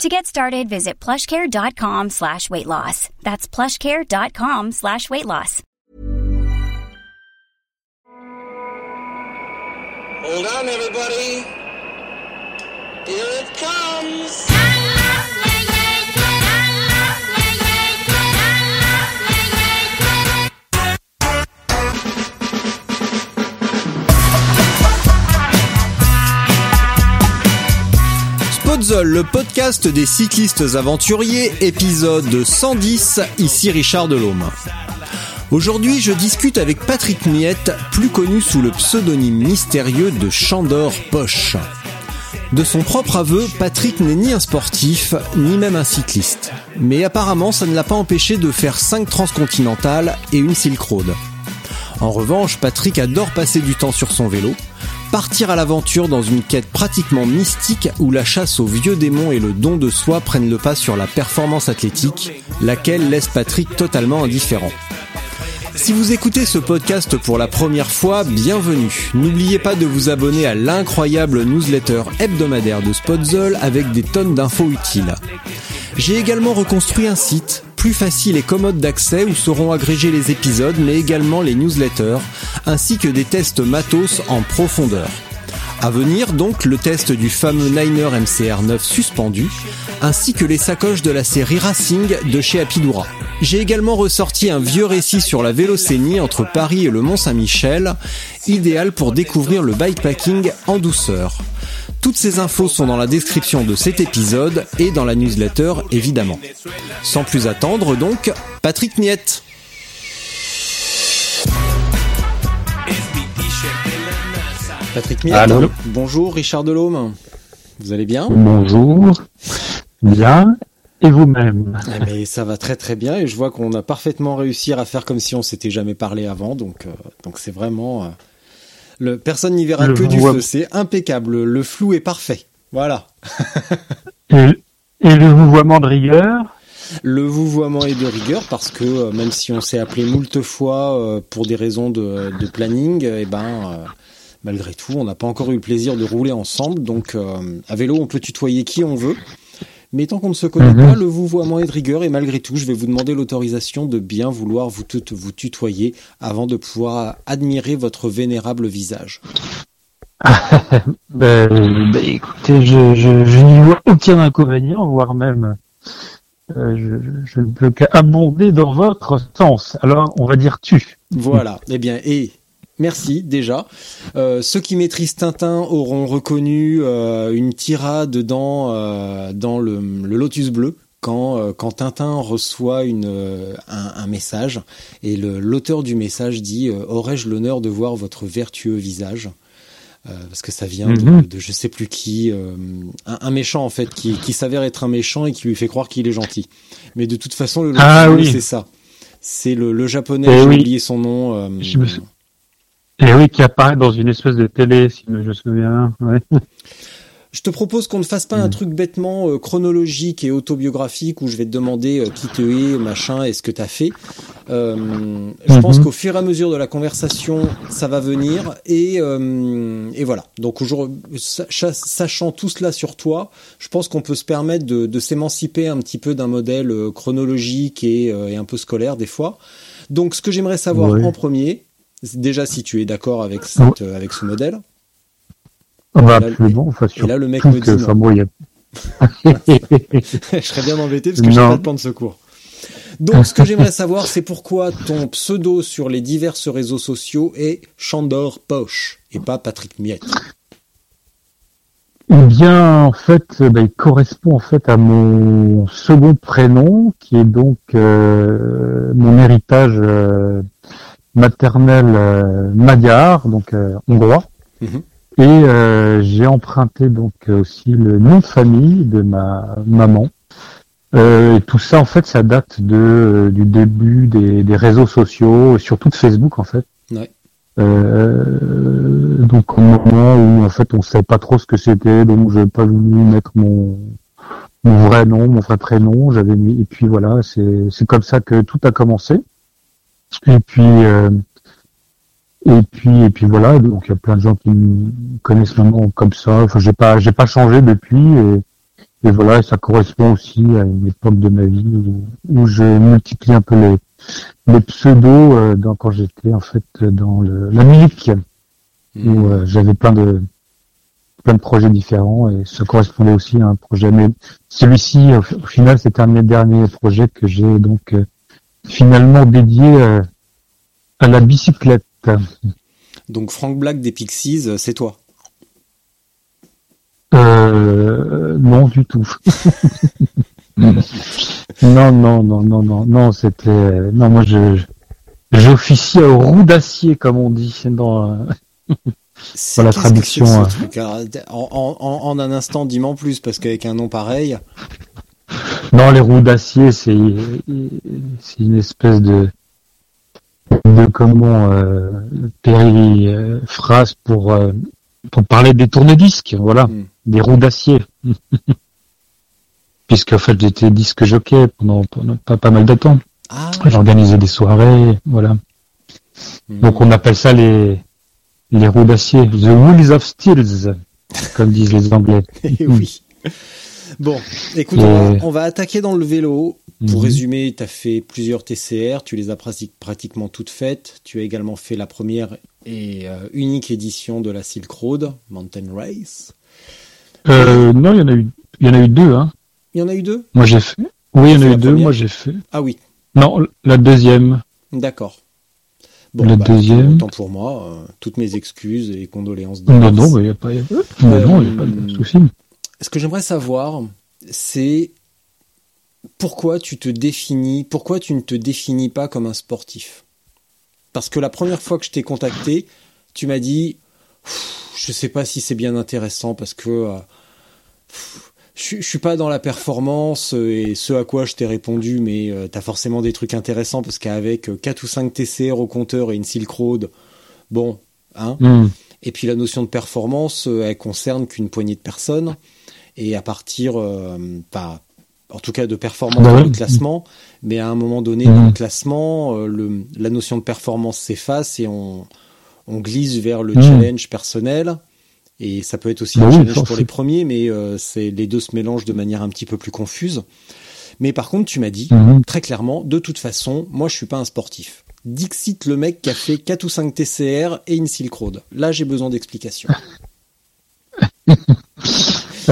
To get started, visit plushcare.com slash weight loss. That's plushcare.com slash weight loss. Hold on, everybody. Here it comes. Spotzol, le podcast des cyclistes aventuriers, épisode 110, ici Richard Delhomme. Aujourd'hui, je discute avec Patrick Miette, plus connu sous le pseudonyme mystérieux de Chandor Poche. De son propre aveu, Patrick n'est ni un sportif, ni même un cycliste. Mais apparemment, ça ne l'a pas empêché de faire 5 transcontinentales et une Silk Road. En revanche, Patrick adore passer du temps sur son vélo, partir à l'aventure dans une quête pratiquement mystique où la chasse aux vieux démons et le don de soi prennent le pas sur la performance athlétique, laquelle laisse Patrick totalement indifférent. Si vous écoutez ce podcast pour la première fois, bienvenue. N'oubliez pas de vous abonner à l'incroyable newsletter hebdomadaire de Spotzol avec des tonnes d'infos utiles. J'ai également reconstruit un site plus facile et commode d'accès où seront agrégés les épisodes mais également les newsletters ainsi que des tests matos en profondeur. À venir donc le test du fameux Niner MCR9 suspendu, ainsi que les sacoches de la série Racing de chez Apidura. J'ai également ressorti un vieux récit sur la vélocénie entre Paris et le Mont Saint-Michel, idéal pour découvrir le bikepacking en douceur. Toutes ces infos sont dans la description de cet épisode et dans la newsletter évidemment. Sans plus attendre donc, Patrick Miette. Patrick Miette. Allô Bonjour Richard Delhomme. Vous allez bien Bonjour. Bien. Et vous-même Ah, Mais ça va très très bien et je vois qu'on a parfaitement réussi à faire comme si on s'était jamais parlé avant. Donc euh, donc c'est vraiment euh, le personne n'y verra Le que du feu. C'est impeccable. Le flou est parfait. Voilà. et, et le vouvoiement de rigueur? Le vouvoiement est de rigueur parce que euh, même si on s'est appelé moult fois euh, pour des raisons de, de planning, eh ben euh, malgré tout, on n'a pas encore eu le plaisir de rouler ensemble. Donc euh, à vélo, on peut tutoyer qui on veut. Mais tant qu'on ne se connaît Mhm. pas, le vouvoiement est de rigueur et malgré tout, je vais vous demander l'autorisation de bien vouloir vous, tout- vous tutoyer avant de pouvoir admirer votre vénérable visage. ben, ben, Écoutez, je, je, je n'y vois aucun inconvénient, voire même euh, je, je ne peux qu'abonder dans votre sens. Alors, on va dire tu. Voilà. Eh bien, et merci déjà. Euh, ceux qui maîtrisent Tintin auront reconnu euh, une tirade dans euh, dans le, le Lotus bleu. Quand, quand Tintin reçoit une, un, un message et l'auteur du message dit Aurais-je l'honneur de voir votre vertueux visage? Euh, Parce que ça vient de, Mhm. de je sais plus qui, euh, un, un méchant en fait, qui, qui s'avère être un méchant et qui lui fait croire qu'il est gentil. Mais de toute façon, le Lotus Ah oui. c'est ça. C'est le, le japonais, Eh j'ai oui. oublié son nom. euh, Je me sou- Et oui, qui apparaît dans une espèce de télé, si je me souviens. Ouais. Je te propose qu'on ne fasse pas un truc bêtement euh, chronologique et autobiographique où je vais te demander euh, qui te es, machin, et ce que tu as fait. Euh, je pense Mhm. qu'au fur et à mesure de la conversation, ça va venir. Et, euh, et voilà. Donc sachant tout cela sur toi, je pense qu'on peut se permettre de, de s'émanciper un petit peu d'un modèle chronologique et, et un peu scolaire des fois. Donc ce que j'aimerais savoir en premier, déjà si tu es d'accord avec, cette, euh, avec ce modèle. On va là, absolument. Enfin, et là, le mec me dit que, non. enfin, bon, il y a- je serais bien embêté parce que j'ai Non. pas de plan de secours. Donc, ce que j'aimerais savoir, c'est pourquoi ton pseudo sur les divers réseaux sociaux est Chandor Poche et pas Patrick Miette. Eh bien, en fait, euh, bah, il correspond en fait à mon second prénom, qui est donc euh, mon héritage euh, maternel euh, magyar, donc euh, hongrois. Mhm. Et euh, j'ai emprunté donc aussi le nom de famille de ma maman, Euh, et tout ça, en fait, ça date de du début des, des réseaux sociaux, surtout de Facebook, en fait. Ouais. Euh, donc au moment où en fait on savait pas trop ce que c'était, donc je n'ai pas voulu mettre mon mon vrai nom, mon vrai prénom, j'avais mis et puis voilà, c'est c'est comme ça que tout a commencé. Et puis euh, et puis et puis voilà, donc il y a plein de gens qui me connaissent maintenant comme ça. Enfin, j'ai pas j'ai pas changé depuis et, et voilà, ça correspond aussi à une époque de ma vie où, où je multiplie un peu les les pseudos euh, dans, quand j'étais en fait dans le, la musique Hmm. où euh, j'avais plein de plein de projets différents et ça correspondait aussi à un projet mais celui-ci au, au final c'était un de mes derniers projets que j'ai donc euh, finalement dédié euh, à la bicyclette Donc Frank Black des Pixies, euh, c'est toi. euh, non du tout non non non non non non c'était non moi je j'officie aux roues d'acier comme on dit dans euh, C'est la traduction, euh. ce truc Alors, En, en- un instant, dis-moi en plus, parce qu'avec un nom pareil, Non, les roues d'acier, c'est une espèce de de comment euh, périphrase pour euh, pour parler des tourne-disques, voilà, Hmm. des roues d'acier. Puisque en fait j'étais disque jockey pendant, pendant pas, pas mal de temps. ah, J'organisais des soirées, voilà. hmm. Donc on appelle ça les les roues d'acier, the wheels of steel, comme disent les Anglais. Oui. Bon, écoute, on, va, on va attaquer dans le vélo. Pour Mhm. résumer, tu as fait plusieurs TCR, tu les as prati- pratiquement toutes faites. Tu as également fait la première et euh, unique édition de la Silk Road, Mountain Race. Euh, non, il y en a eu il y en a eu deux, hein. Il y en a eu deux? Moi j'ai fait. Oui, il y en a la eu deux. première Moi j'ai fait. Ah oui, Non, la deuxième. d'accord. Bon, Le bah, deuxième. Autant pour moi, euh, toutes mes excuses et condoléances. Non, non, il n'y a pas, y a- non, non, y a pas de souci. Ce que j'aimerais savoir, c'est pourquoi tu te définis, pourquoi tu ne te définis pas comme un sportif? Parce que la première fois que je t'ai contacté, tu m'as dit, je sais pas si c'est bien intéressant parce que euh, je, je suis pas dans la performance euh, et ce à quoi je t'ai répondu, mais euh, t'as forcément des trucs intéressants parce qu'avec euh, 4 ou 5 TCR au compteur et une Silk Road, bon, hein, Hmm. et puis la notion de performance, euh, elle concerne qu'une poignée de personnes. Et à partir, euh, pas, en tout cas de performance Bah dans le classement, mais à un moment donné Mhm. dans le classement, euh, le, la notion de performance s'efface et on, on glisse vers le Mhm. challenge personnel. Et ça peut être aussi Bah un challenge pour les premiers, mais euh, c'est les deux se mélangent de manière un petit peu plus confuse. Mais par contre, tu m'as dit Mhm. très clairement, de toute façon, moi je suis pas un sportif. Dixit le mec qui a fait 4 ou 5 TCR et une Silk Road. Là, j'ai besoin d'explications.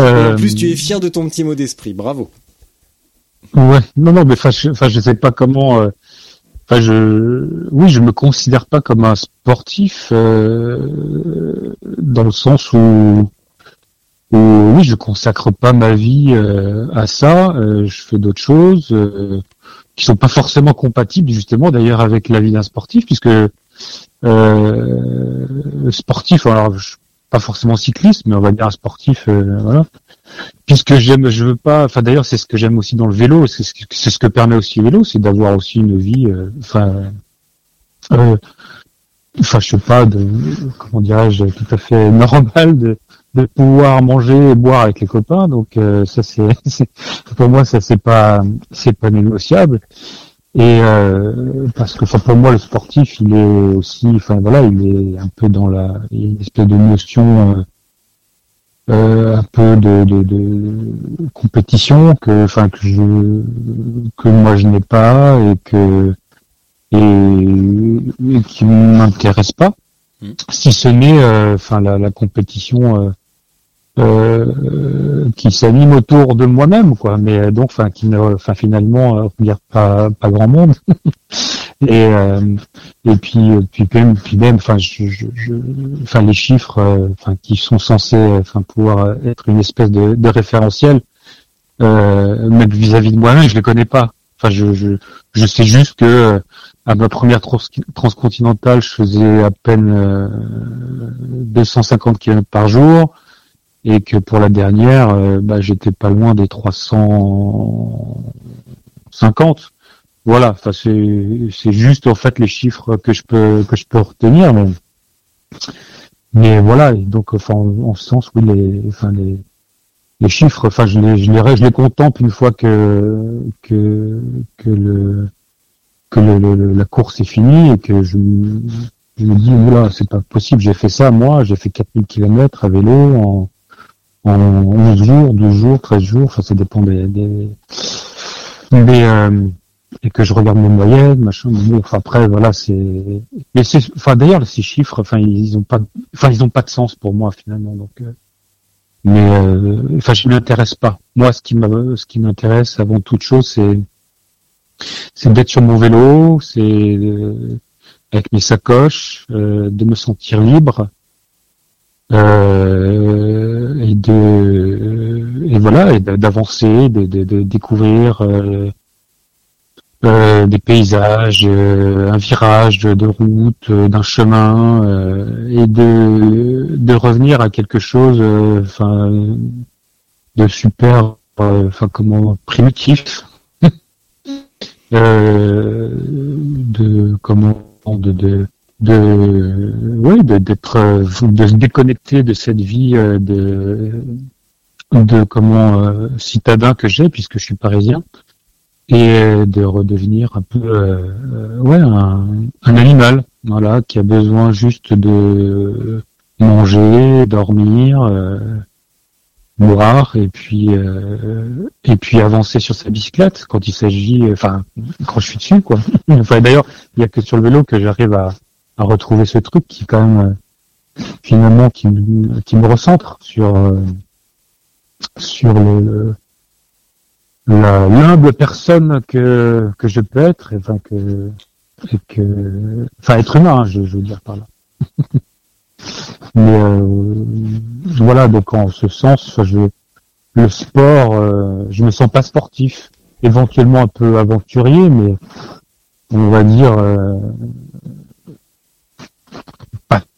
Et Euh, en plus, tu es fier de ton petit mot d'esprit. Bravo. Ouais, non, non, mais enfin, je, enfin, je sais pas comment. euh, Enfin, je, oui, je me considère pas comme un sportif euh, dans le sens où, où, oui, je consacre pas ma vie euh, à ça. euh, je fais d'autres choses euh, qui sont pas forcément compatibles, justement, d'ailleurs, avec la vie d'un sportif, puisque euh, sportif, alors, je, pas forcément cycliste, mais on va dire sportif, euh, voilà puisque j'aime, je veux pas. Enfin, d'ailleurs, c'est ce que j'aime aussi dans le vélo. C'est ce, ce que permet aussi le vélo, c'est d'avoir aussi une vie. euh, Enfin, euh, enfin, je sais pas, de, comment dirais-je, tout à fait normal de, de pouvoir manger et boire avec les copains. Donc, euh, ça, c'est, c'est- pour moi, ça, c'est pas, c'est pas négociable. Et euh, parce que, pour moi, le sportif, il est aussi, enfin, voilà, il est un peu dans la, il y a une espèce de notion. euh, euh, un peu de, de, de compétition que enfin que je que moi je n'ai pas et que et, et qui m'intéresse pas Mm. si ce n'est euh, enfin la, la compétition euh, euh, qui s'anime autour de moi-même quoi. Mais euh, donc enfin qui ne enfin finalement euh, regarde pas pas grand monde. Et euh, et puis euh, puis même puis même enfin je, les chiffres euh, enfin qui sont censés euh, enfin pouvoir euh, être une espèce de, de référentiel euh, même vis-à-vis de moi-même je les connais pas. Enfin je je, je sais juste que euh, à ma première trans- transcontinentale je faisais à peine euh, 250 km par jour et que pour la dernière, bah, j'étais pas loin des 350. Voilà, enfin c'est juste en fait les chiffres que je peux que je peux retenir, mais mais voilà, donc enfin en, ce sens oui les enfin les les chiffres, enfin je les je les je les contemple une fois que que que le que le, la course est finie et que je je me dis voilà c'est pas possible j'ai fait ça moi j'ai fait 4000 km à vélo en en 11 jours 12 jours 13 jours enfin ça dépend des des, des euh, et que je regarde mes moyennes, machin. Bon, enfin après voilà, c'est. Mais c'est, enfin d'ailleurs ces chiffres, enfin ils ont pas, enfin ils ont pas de sens pour moi finalement. Donc, euh... mais euh... enfin je m'intéresse pas. Moi, ce qui ce qui m'intéresse avant toute chose, c'est, c'est d'être sur mon vélo, c'est euh, avec mes sacoches, euh, de me sentir libre. Euh, et de et voilà et d'avancer de, de, découvrir euh, euh, des paysages, euh, un virage de, route, euh, d'un chemin, et de, de revenir à quelque chose, enfin, de super, enfin comment primitif, de comment de de oui d'être de se déconnecter de cette vie de de comment citadin que j'ai puisque je suis parisien et de redevenir un peu euh, ouais un, un, animal voilà qui a besoin juste de manger dormir euh, boire et puis euh, et puis avancer sur sa bicyclette quand il s'agit enfin quand je suis dessus quoi. Enfin d'ailleurs il y a que sur le vélo que j'arrive à, à retrouver ce truc qui quand même finalement qui, qui me recentre sur sur le l'humble personne que que je peux être, enfin que que enfin être humain, je, je veux dire par là. Mais euh, voilà, donc en ce sens, je, le sport, euh, je me sens pas sportif, éventuellement un peu aventurier, mais on va dire euh,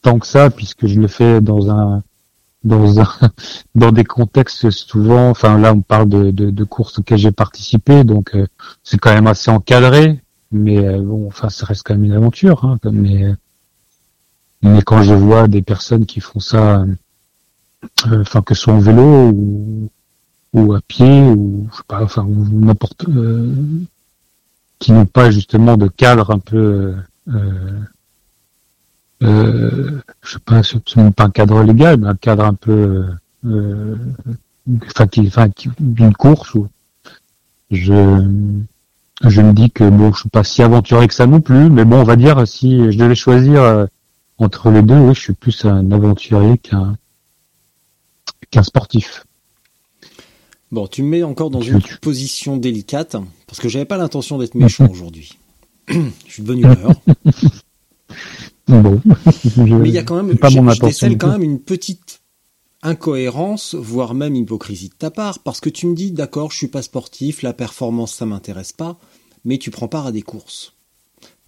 tant que ça, puisque je le fais dans un dans un, dans des contextes souvent, enfin là on parle de, de, de courses auxquelles j'ai participé, donc euh, c'est quand même assez encadré, mais euh, bon, enfin ça reste quand même une aventure. Hein, mais, mais quand je vois des personnes qui font ça, euh, enfin que ce soit en vélo ou, ou à pied ou je sais pas, enfin n'importe, qui n'ont pas justement de cadre un peu euh, je sais pas, un cadre légal, mais un cadre un peu, euh, enfin, d'une course où je, je me dis que bon, je suis pas si aventuré que ça non plus, mais bon, on va dire si je devais choisir euh, entre les deux, oui, je suis plus un aventurier qu'un qu'un sportif. Bon, tu me mets encore dans une position délicate parce que j'avais pas l'intention d'être méchant aujourd'hui. je suis devenu Mais il y a quand même, je, décèle quand même une petite incohérence, voire même hypocrisie de ta part, parce que tu me dis, d'accord, je suis pas sportif, la performance ça m'intéresse pas, mais tu prends part à des courses.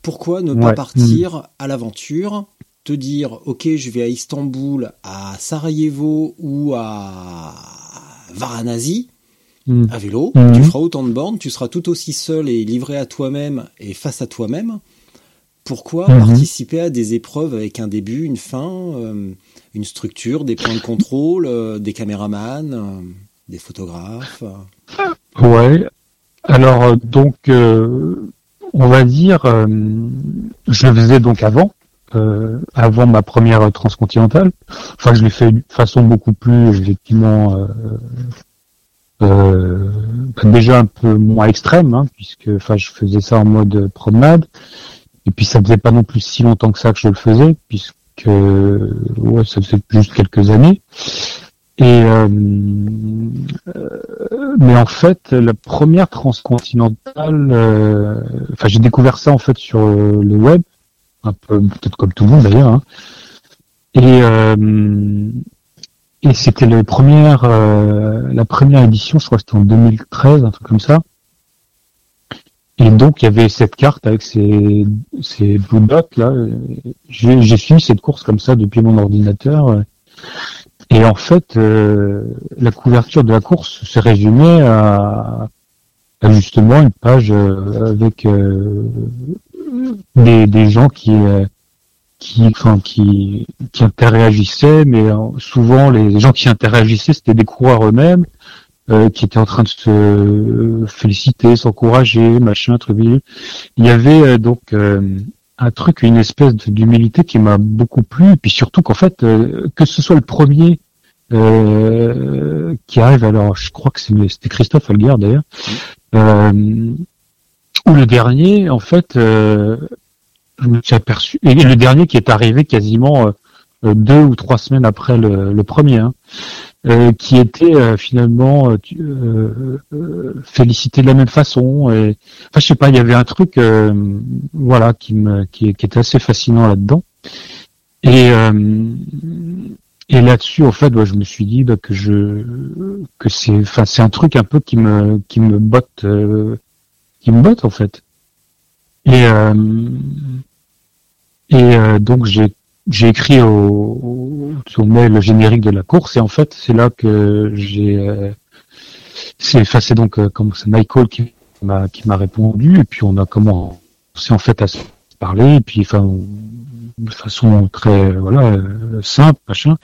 Pourquoi ne pas partir à l'aventure, te dire, ok, je vais à Istanbul, à Sarajevo ou à Varanasi, mm. à vélo, mm. tu feras autant de bornes, tu seras tout aussi seul et livré à toi-même et face à toi-même, pourquoi mhm. participer à des épreuves avec un début, une fin, euh, une structure, des points de contrôle, euh, des caméramans, euh, des photographes Ouais. Alors donc, on va dire, je le faisais donc avant, avant ma première transcontinentale. Enfin, je l'ai fait de façon beaucoup plus effectivement. déjà un peu moins extrême, hein, puisque enfin je faisais ça en mode promenade. Et puis ça faisait pas non plus si longtemps que ça que je le faisais, puisque ouais, ça faisait juste quelques années. Et euh, euh, mais en fait, la première transcontinentale, euh, enfin j'ai découvert ça en fait sur le web, un peu peut-être comme tout le monde d'ailleurs. Hein. Et et c'était la première la première édition, je crois que c'était en 2013, un truc comme ça. Et donc il y avait cette carte avec ces, ces blue dots là. J'ai suivi cette course comme ça depuis mon ordinateur. Et en fait, la couverture de la course se résumait à, à justement une page avec des, des gens qui qui, enfin, qui, qui interagissaient, mais souvent les gens qui interagissaient, c'était des coureurs eux-mêmes, euh, qui étaient en train de se féliciter, s'encourager, machin, truc. Il y avait euh, donc euh, un truc, une espèce d'humilité qui m'a beaucoup plu, et puis surtout qu'en fait, que ce soit le premier qui arrive, alors je crois que c'était Christophe Alguer d'ailleurs, ou le dernier, en fait, je me suis aperçu, et le dernier qui est arrivé quasiment deux ou trois semaines après le, premier, hein, euh, qui était euh, finalement euh, félicité de la même façon. Et, enfin, je sais pas, il y avait un truc, voilà, qui me, qui, était assez fascinant là-dedans. Et et là-dessus, en fait, je me suis dit bah, que je que c'est, enfin, c'est un truc un peu qui me qui me botte, qui me botte en fait. Et et donc j'ai j'ai écrit au, au, mail le générique de la course et en fait c'est là que j'ai euh, c'est enfin c'est donc euh, comme c'est Michael qui m'a qui m'a répondu et puis on a commencé en fait à se parler et puis enfin de façon très voilà euh, simple machin.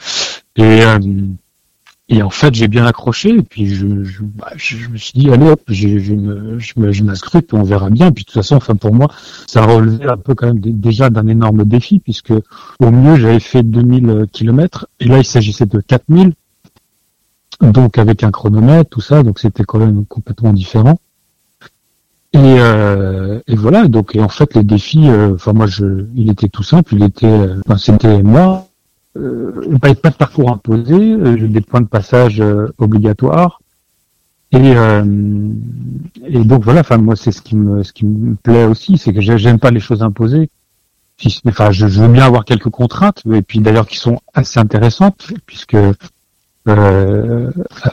Et et en fait, j'ai bien accroché, et puis je, je, bah, je, me suis dit, allez hop, je, je, je m'inscrite, on verra bien. Puis de toute façon, enfin pour moi, ça relevait un peu quand même déjà d'un énorme défi, puisque au mieux, j'avais fait 2000 km, et là, il s'agissait de 4000, donc avec un chronomètre, tout ça, donc c'était quand même complètement différent. Et, euh, et voilà, donc et en fait les défis, euh, enfin moi je, il était tout simple, il était, euh, c'était moi, euh, pas, pas de parcours imposé, euh, des points de passage euh, obligatoires. Et, euh, et donc voilà, enfin moi c'est ce qui me ce qui me plaît aussi, c'est que j'aime pas les choses imposées. Enfin, je, veux bien avoir quelques contraintes, et puis d'ailleurs qui sont assez intéressantes, puisque euh,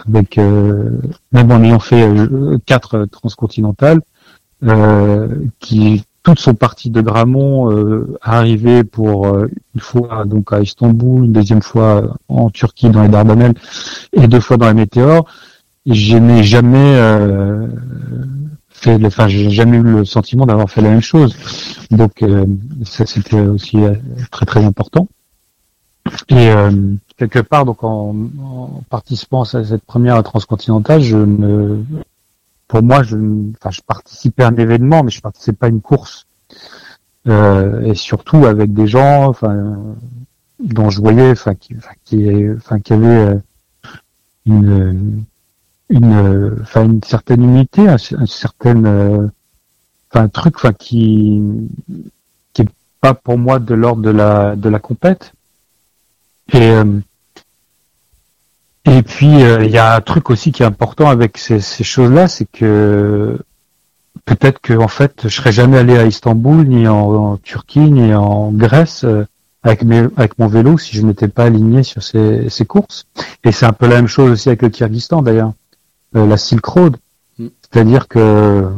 avec même en ayant fait quatre transcontinentales, qui toutes sont parties de Gramont, euh, arrivées pour euh, une fois donc à Istanbul, une deuxième fois en Turquie dans les Dardanelles et deux fois dans les Météores. Je n'ai jamais euh, fait, enfin j'ai jamais eu le sentiment d'avoir fait la même chose. Donc euh, ça c'était aussi très très important. Et quelque part donc en, en, participant à cette première transcontinentale, je me pour moi, je, enfin, je participais à un événement, mais je participais pas à une course. Euh, et surtout avec des gens, enfin, dont je voyais, enfin, qui, enfin, qui, enfin, qui avaient euh, une, une, enfin, une certaine unité, un, certain, euh, enfin, un truc, enfin, qui, qui est pas pour moi de l'ordre de la, de la compète. Et euh, et puis euh, il y a un truc aussi qui est important avec ces, choses-là, c'est que peut-être que en fait je serais jamais allé à Istanbul, ni en, Turquie, ni en Grèce euh, avec, mes, avec mon vélo si je n'étais pas aligné sur ces, ces courses. Et c'est un peu la même chose aussi avec le Kyrgyzstan d'ailleurs, euh, la Silk Road. Mm. C'est-à-dire que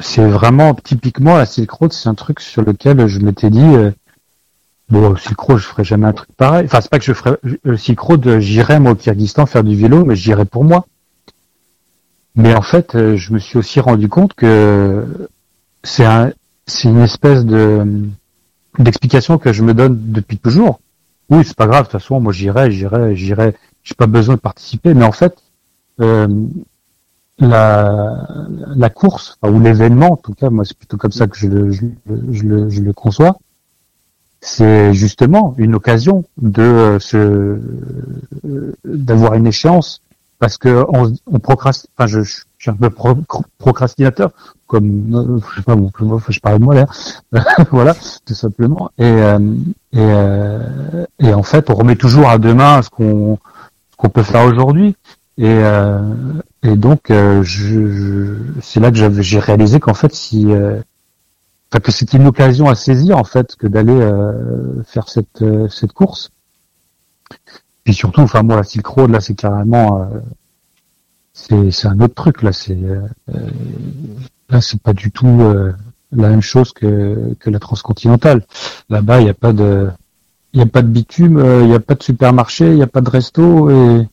c'est vraiment typiquement la Silk Road, c'est un truc sur lequel je m'étais dit Bon, Silk Road, je ferai jamais un truc pareil. Enfin, c'est pas que je ferais Silk Road, j'irai moi au Kyrgyzstan faire du vélo, mais j'irai pour moi. Mais en fait, euh, je me suis aussi rendu compte que c'est un, c'est une espèce de d'explication que je me donne depuis toujours. Oui, c'est pas grave. De toute façon, moi, j'irai, j'irai, j'irai. J'ai pas besoin de participer. Mais en fait, euh, la, course ou l'événement, en tout cas, moi, c'est plutôt comme ça que je le, je le, je le conçois c'est justement une occasion de euh, se euh, d'avoir une échéance parce que on, procrastine. Enfin, je, je, suis un peu procrastinateur, comme euh, je sais pas, bon, je parle de moi là, voilà, tout simplement. Et et, et en fait, on remet toujours à demain ce qu'on qu'on peut faire aujourd'hui. Et et donc, je, je c'est là que j'ai réalisé qu'en fait, si que c'était une occasion à saisir en fait que d'aller euh, faire cette euh, cette course. Puis surtout, enfin moi la Silk Road là c'est carrément euh, c'est c'est un autre truc là c'est là c'est pas du tout la même chose que que la transcontinentale. Là-bas il n'y a pas de il n'y a pas de bitume, il n'y a pas de supermarché, il n'y a pas de resto et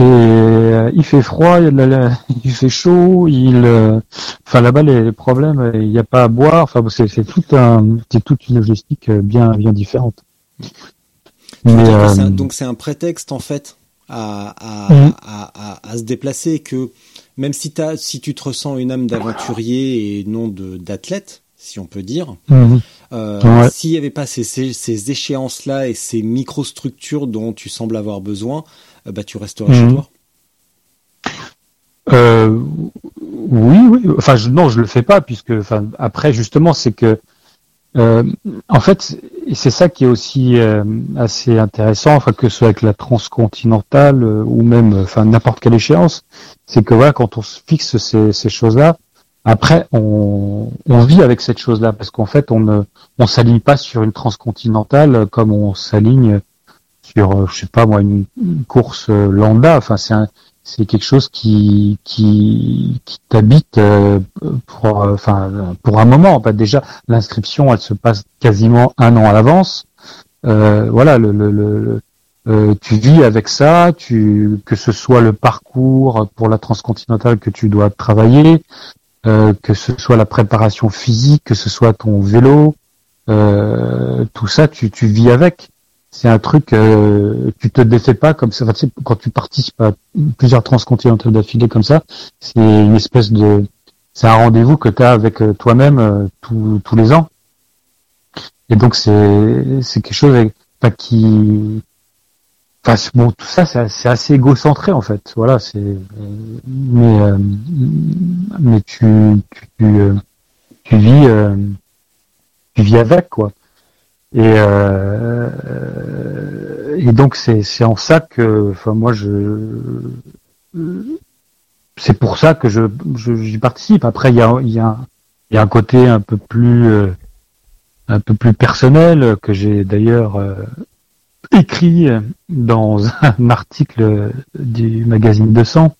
et il fait froid, il, il fait chaud, il, enfin là-bas les, problèmes, il n'y a pas à boire. Enfin c'est tout un, c'est toute une logistique bien bien différente. Mais, donc c'est un prétexte en fait à, à, mmh. à, à, se déplacer que même si, as, si tu te ressens une âme d'aventurier et non d'athlète, si on peut dire, mhm. euh, s'il n'y avait pas ces, ces, échéances-là et ces microstructures dont tu sembles avoir besoin, euh, bah, tu resterais chez mhm. toi euh, Oui, oui. Enfin, je, non, je le fais pas puisque, enfin, après, justement, c'est que euh, en fait, c'est ça qui est aussi euh, assez intéressant, enfin que ce soit avec la transcontinentale ou même, enfin n'importe quelle échéance, c'est que voilà, quand on se fixe ces, ces choses-là, après on, on, vit avec cette chose-là parce qu'en fait on ne on s'aligne pas sur une transcontinentale comme on s'aligne sur, je sais pas moi, une, une course lambda. Enfin c'est c'est quelque chose qui qui, qui t'habite euh, pour euh, enfin pour un moment. Bah, déjà l'inscription, elle se passe quasiment un an à l'avance. Euh, voilà, le, le, le euh, tu vis avec ça, tu que ce soit le parcours pour la transcontinentale que tu dois travailler, que ce soit la préparation physique, que ce soit ton vélo, tout ça, tu, tu vis avec c'est un truc, euh, tu te défais pas comme ça. quand tu participes à plusieurs transcontinentales d'affilée comme ça, c'est une espèce de, c'est un rendez-vous que tu as avec euh, toi-même euh, tous les ans. Et donc c'est c'est quelque chose avec, qui, enfin bon tout ça c'est assez égocentré en fait. Voilà, c'est mais euh, mais tu tu tu, vis tu vis avec quoi. Et, euh, et donc c'est c'est en ça que, enfin moi je, c'est pour ça que je j'y participe. Après il y a il y a il y a un côté un peu plus euh, un peu plus personnel que j'ai d'ailleurs euh, écrit dans un article du magazine 200.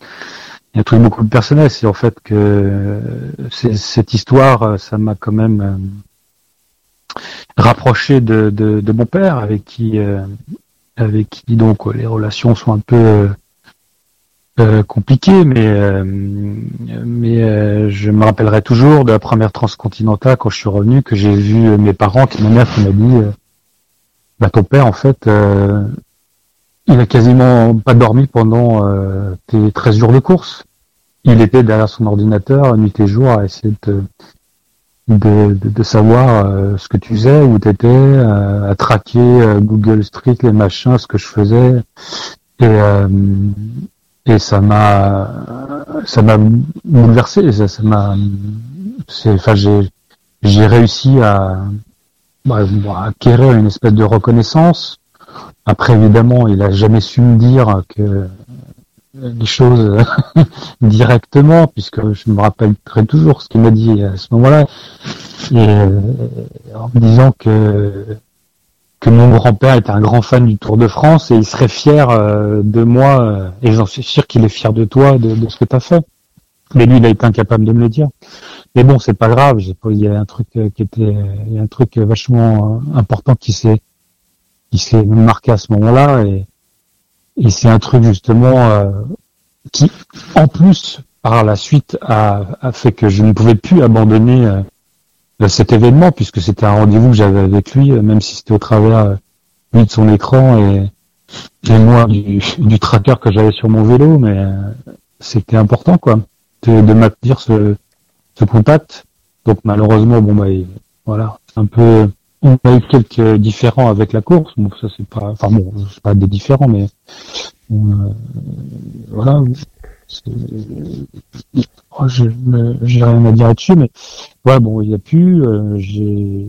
Il y a un truc beaucoup plus personnel, c'est en fait que cette histoire, ça m'a quand même rapproché de, mon père, avec qui, euh, avec qui donc les relations sont un peu euh, euh compliquées, mais mais je me rappellerai toujours de la première transcontinentale quand je suis revenu que j'ai vu mes parents, qui ma mère qui m'a dit, bah ton père en fait, il a quasiment pas dormi pendant tes 13 jours de course. Il était derrière son ordinateur nuit et jour à essayer de de, de, savoir euh, ce que tu faisais, où tu étais, euh, à traquer euh, Google Street, les machins, ce que je faisais. Et, et ça m'a ça m'a bouleversé, ça ça m'a enfin j'ai j'ai réussi à, bah, à acquérir une espèce de reconnaissance. Après évidemment, il a jamais su me dire que les choses directement, puisque je me rappellerai toujours ce qu'il m'a dit à ce moment-là, euh, en me disant que que mon grand-père était un grand fan du Tour de France et il serait fier euh, de moi, euh, et j'en suis sûr qu'il est fier de toi, de, ce que tu as fait. Mais lui, il a été incapable de me le dire. Mais bon, c'est pas grave. Il y a un truc qui était, il y a un truc vachement important qui s'est, qui s'est marqué à ce moment-là et et c'est un truc justement euh, qui, en plus, par la suite, a, a, fait que je ne pouvais plus abandonner euh, cet événement puisque c'était un rendez-vous que j'avais avec lui, euh, même si c'était au travers lui de son écran et, et moi du, du tracker que j'avais sur mon vélo, mais c'était important quoi de, de maintenir ce, ce contact. Donc malheureusement, bon bah voilà, un peu on a eu quelques différents avec la course. Bon, ça c'est pas, enfin bon, c'est pas des différents, mais euh, voilà. Oh, je j'ai rien à dire là-dessus, mais voilà, bon, il y a plus. Euh, j'ai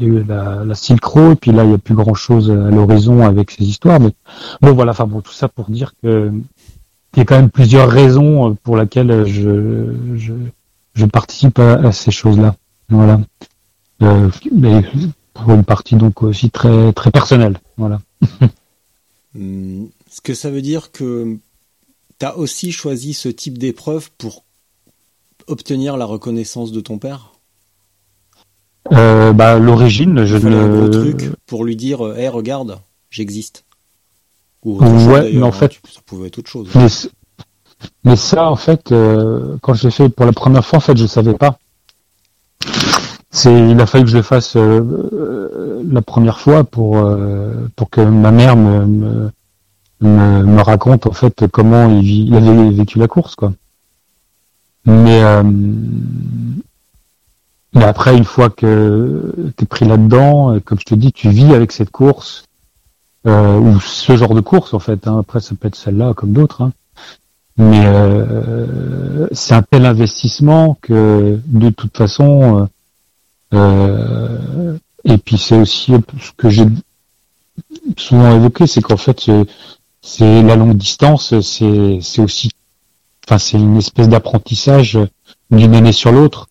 la, la Silk Road, et puis là il y a plus grand chose à l'horizon avec ces histoires. Mais bon, voilà, enfin bon, tout ça pour dire que il y a quand même plusieurs raisons pour lesquelles je je, participe à, ces choses-là. Voilà. Euh, mais pour une partie donc aussi très très personnelle. Voilà. Hmm. Ce que ça veut dire que tu as aussi choisi ce type d'épreuve pour obtenir la reconnaissance de ton père? Euh, bah, l'origine, je fallait un gros ne. truc pour lui dire, hé, regarde, j'existe. Ou autre Ouais, chose, mais en hein, fait- ça pouvait être autre chose. Mais, ça, en fait, euh, quand je l'ai fait pour la première fois, en fait, je savais pas. Il a fallu que je le fasse euh, euh, la première fois pour euh, pour que ma mère me, me me, raconte en fait comment il, il avait vécu la course, quoi. Mais euh, mais après, une fois que t'es pris là-dedans, euh, comme je te dis, tu vis avec cette course euh, ou ce genre de course en fait. hein. Après, ça peut être celle-là comme d'autres. hein. Mais c'est un tel investissement que de toute façon, euh, euh, et puis c'est aussi ce que j'ai souvent évoqué, c'est qu'en fait, c'est- c'est la longue distance, c'est aussi, enfin, c'est une espèce d'apprentissage d'une année sur l'autre.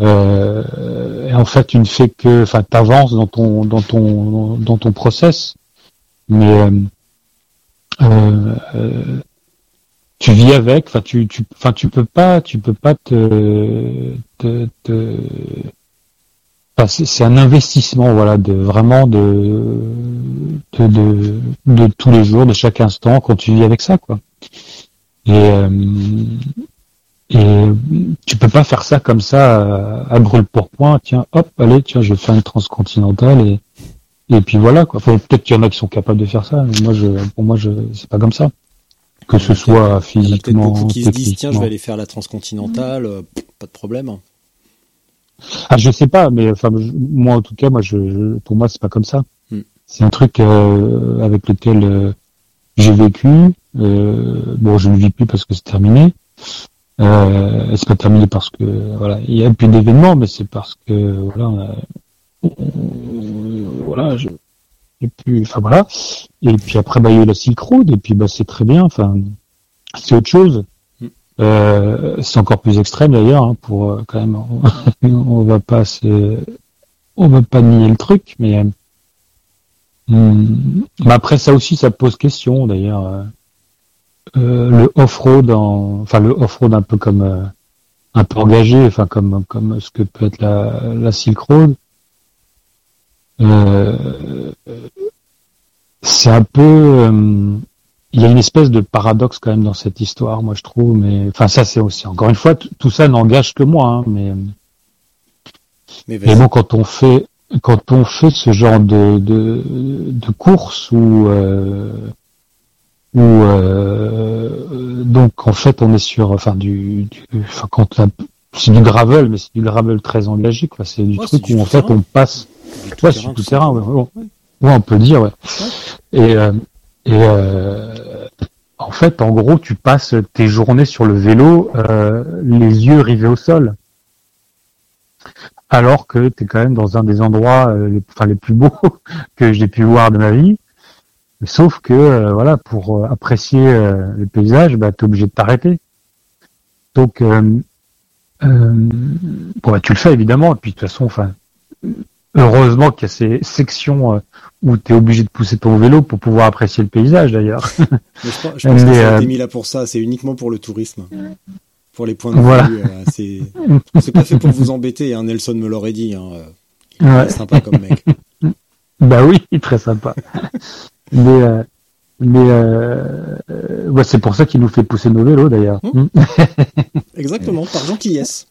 Euh, en fait, tu ne fais que, enfin, t'avances dans ton dans ton dans ton process, mais euh, euh, euh, tu vis avec. Enfin, tu tu enfin tu peux pas tu peux pas te te, te enfin, c'est un investissement voilà de vraiment de de, de de tous les jours de chaque instant quand tu vis avec ça quoi. Et euh, et tu peux pas faire ça comme ça à, à brûle pour point. Tiens, hop, allez, tiens, je vais faire une transcontinentale et et puis voilà quoi. Peut-être qu'il y en a qui sont capables de faire ça. Mais moi, je, pour moi, je, c'est pas comme ça. Que ce soit Il y en a peut-être physiquement, beaucoup qui se disent, tiens, je vais aller faire la transcontinentale, euh, pas de problème. Ah, je sais pas, mais enfin, moi en tout cas, moi, je, je- pour moi, c'est pas comme ça. Hmm. C'est un truc euh, avec lequel euh, j'ai vécu. Euh, bon, je ne vis plus parce que c'est terminé. Euh, c'est pas terminé parce que voilà, il y a plus d'événements, mais c'est parce que voilà, on a- on- voilà, je, et puis, enfin voilà. Et puis après, bah, il y a eu la Silk Road, et puis bah, c'est très bien. Enfin, c'est autre chose. Euh, c'est encore plus extrême d'ailleurs, hein, pour euh, quand même. On, va pas se, on va pas nier le truc, mais. hum, mais après ça aussi, ça pose question d'ailleurs. euh, euh, le off-road, en- enfin le off-road un peu comme un peu engagé, enfin comme comme ce que peut être la, la Silk Road. C'est un peu, il y a une espèce de paradoxe quand même dans cette histoire, moi je trouve. Mais enfin ça c'est aussi encore une fois tout ça n'engage que moi, hein, mais Mais mais bon quand on fait quand on fait ce genre de de, de course où euh, où euh, donc en fait on est sur enfin du, du enfin quand c'est du gravel mais c'est du gravel très engagé quoi c'est du Ouais, truc où en fait tout-terrain. on passe tout ouais terrain, sur tout terrain ouais, ouais. Ouais, on peut dire ouais et euh, et euh, en fait en gros tu passes tes journées sur le vélo euh, les yeux rivés au sol alors que tu es quand même dans un des endroits euh, les, enfin, les plus beaux que j'ai pu voir de ma vie. Sauf que euh, voilà, pour apprécier le paysage, bah, tu es obligé de t'arrêter. Donc, bon, bah, tu le fais évidemment. Et puis de toute façon, enfin, heureusement qu'il y a ces sections euh, où tu es obligé de pousser ton vélo pour pouvoir apprécier le paysage d'ailleurs. Je, pense- je pense que ça a euh, été mis là pour ça, c'est uniquement pour le tourisme. Pour les points de Voilà. vue, euh, c'est c'est pas fait pour vous embêter, hein, Nelson me l'aurait dit. Hein, il Ouais. est sympa comme mec. Bah oui, très sympa. mais euh, mais euh, euh, ouais, c'est pour ça qu'il nous fait pousser nos vélos d'ailleurs. Hum. Exactement, par gentillesse.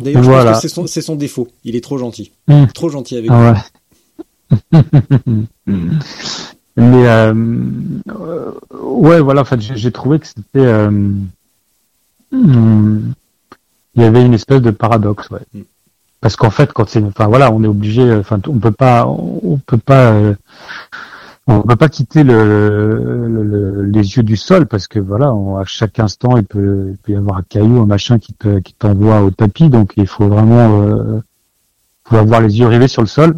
D'ailleurs, je Voilà. pense que c'est son, défaut. Il est trop gentil. Mm. Trop gentil avec. Ah ouais. Mais euh, euh, ouais, voilà. En fait, j'ai trouvé que c'était, euh, hum, il y avait une espèce de paradoxe, ouais. Mm. Parce qu'en fait, quand c'est, enfin voilà, on est obligé, enfin, on peut pas, on peut pas, on peut pas quitter le, le- le- les yeux du sol parce que voilà, on- à chaque instant, il peut, il peut y avoir un caillou, un machin qui te, qui t'envoie au tapis, donc il faut vraiment, euh, faut avoir les yeux rivés sur le sol.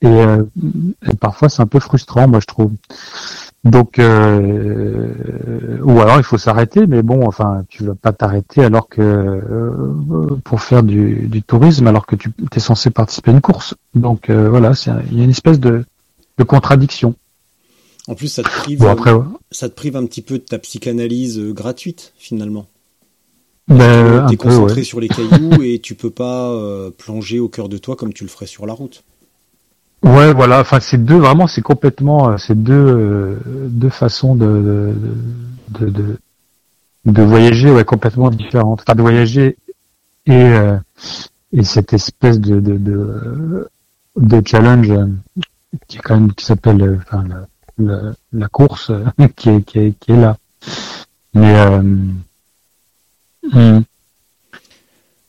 Et, euh, et parfois c'est un peu frustrant, moi je trouve. Donc, euh, ou alors il faut s'arrêter, mais bon, enfin, tu vas pas t'arrêter alors que euh, pour faire du, du tourisme, alors que tu es censé participer à une course. Donc euh, voilà, il y a une espèce de, de contradiction. En plus, ça te prive, Bon après, ouais. ça te prive un petit peu de ta psychanalyse euh, gratuite finalement. Ben, T'es un peu, concentré ouais. sur les cailloux et tu peux pas euh, plonger au cœur de toi comme tu le ferais sur la route. Ouais, voilà. Enfin, c'est deux vraiment, c'est complètement, euh, c'est deux euh, deux façons de de, de de de voyager, ouais, complètement différentes. Enfin, de voyager et euh, et cette espèce de de de, de challenge qui est quand même qui s'appelle, euh, enfin, la, la, la course qui est qui est qui est là. Mais euh, hmm.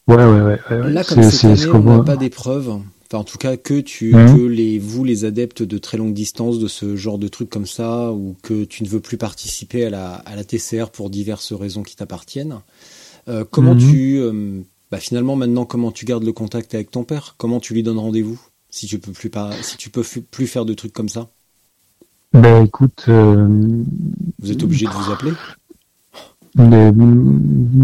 ouais, ouais, ouais. Là, comme cette année, ce on n'a pas d'épreuve. Enfin, en tout cas, que tu, que les, vous, les adeptes de très longue distance, de ce genre de trucs comme ça, ou que tu ne veux plus participer à la, à la TCR pour diverses raisons qui t'appartiennent. Euh, comment Mhm. tu, euh, bah, finalement, maintenant, comment tu gardes le contact avec ton père? Comment tu lui donnes rendez-vous? Si tu peux plus pas, si tu peux plus faire de trucs comme ça? Ben écoute, euh, Vous êtes obligé de vous appeler? Mais,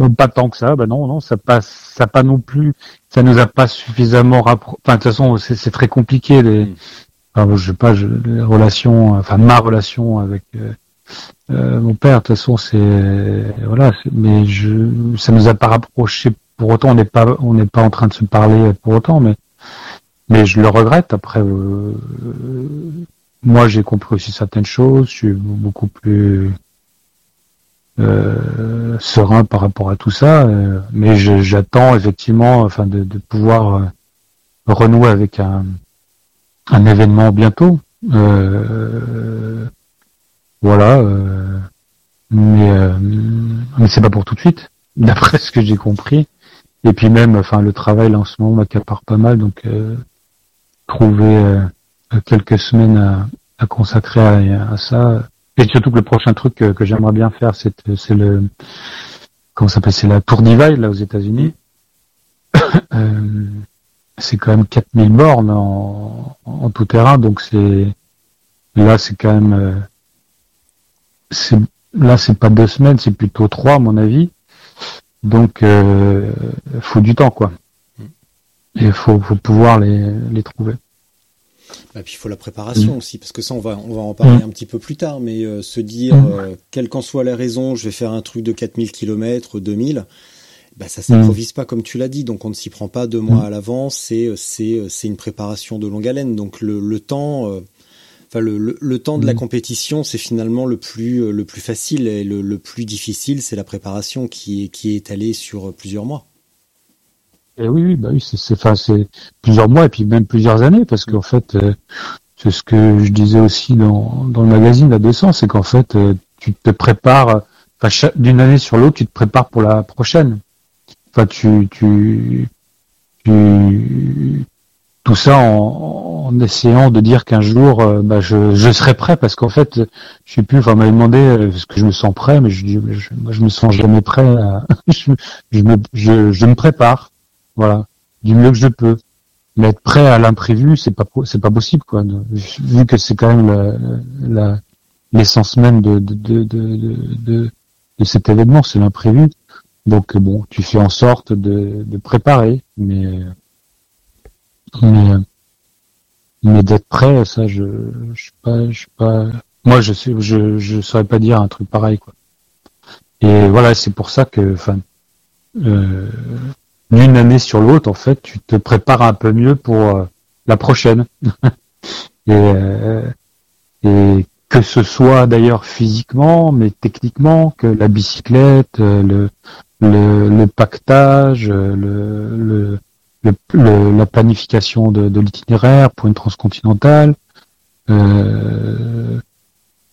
pas tant que ça, bah non, non, ça passe, ça pas non plus, ça nous a pas suffisamment rappro... Enfin, de toute façon, c'est très compliqué les, Mm. enfin, je sais pas, je, les relations, enfin ma relation avec euh, euh, mon père, de toute façon, c'est voilà, mais je, ça nous a pas rapproché. Pour autant, on n'est pas, on n'est pas en train de se parler pour autant, mais mais je le regrette. Après, euh, moi, j'ai compris aussi certaines choses. Je suis beaucoup plus euh, serein par rapport à tout ça, euh, mais j'attends effectivement, enfin, de, de pouvoir euh, renouer avec un, un événement bientôt. Euh, voilà, mais mais c'est pas pour tout de suite, d'après ce que j'ai compris. Et puis même, enfin, le travail là en ce moment m'accapare pas mal, donc euh, trouver euh, quelques semaines à, à consacrer à, à ça. Et surtout que le prochain truc que, que j'aimerais bien faire, c'est le comment s'appelle, c'est la Tour Divide là aux États-Unis. Euh, c'est quand même 4000 bornes en, en tout terrain, donc c'est là c'est quand même euh, c'est là c'est pas deux semaines, c'est plutôt trois à mon avis. Donc euh, faut du temps quoi. Et faut faut pouvoir les les trouver. Et puis il faut la préparation aussi, parce que ça on va on va en parler un petit peu plus tard, mais euh, se dire Mm. euh, quelle qu'en soit la raison, je vais faire un truc de 4000 km, 2000, bah ça s'improvise pas comme tu l'as dit, donc on ne s'y prend pas deux mois à l'avance, c'est c'est c'est une préparation de longue haleine, donc le, le temps euh, Enfin, le, le, le temps de la Mm. compétition, c'est finalement le plus euh, le plus facile et le, le plus difficile, c'est la préparation qui est qui est étalée sur euh, plusieurs mois. Et oui, oui, bah oui, c'est, c'est, enfin, c'est plusieurs mois et puis même plusieurs années, parce qu'en fait, euh, c'est ce que je disais aussi dans, dans le magazine à 200, c'est qu'en fait, euh, tu te prépares, enfin, d'une année sur l'autre, tu te prépares pour la prochaine. Enfin, tu, tu, tu, tout ça en, en essayant de dire qu'un jour, euh, bah, je, je serai prêt, parce qu'en fait, je sais plus, enfin, on m'avait demandé euh, est-ce que je me sens prêt, mais je dis, je, moi, je me sens jamais prêt. à- je, je me, je, je me prépare voilà, du mieux que je peux. Mais être prêt à l'imprévu, c'est pas c'est pas possible quoi. Vu que c'est quand même la- l'essence même de de, de, de, de, cet événement, c'est l'imprévu. Donc bon, tu fais en sorte de, de préparer, mais mais mais d'être prêt, ça je je suis pas je pas moi je sais je je saurais pas dire un truc pareil quoi. Et voilà, c'est pour ça que enfin euh, d'une année sur l'autre, en fait, tu te prépares un peu mieux pour euh, la prochaine. et, euh, et que ce soit d'ailleurs physiquement, mais techniquement, que la bicyclette, euh, le, le, le pactage, le, la planification de, l'itinéraire pour une transcontinentale.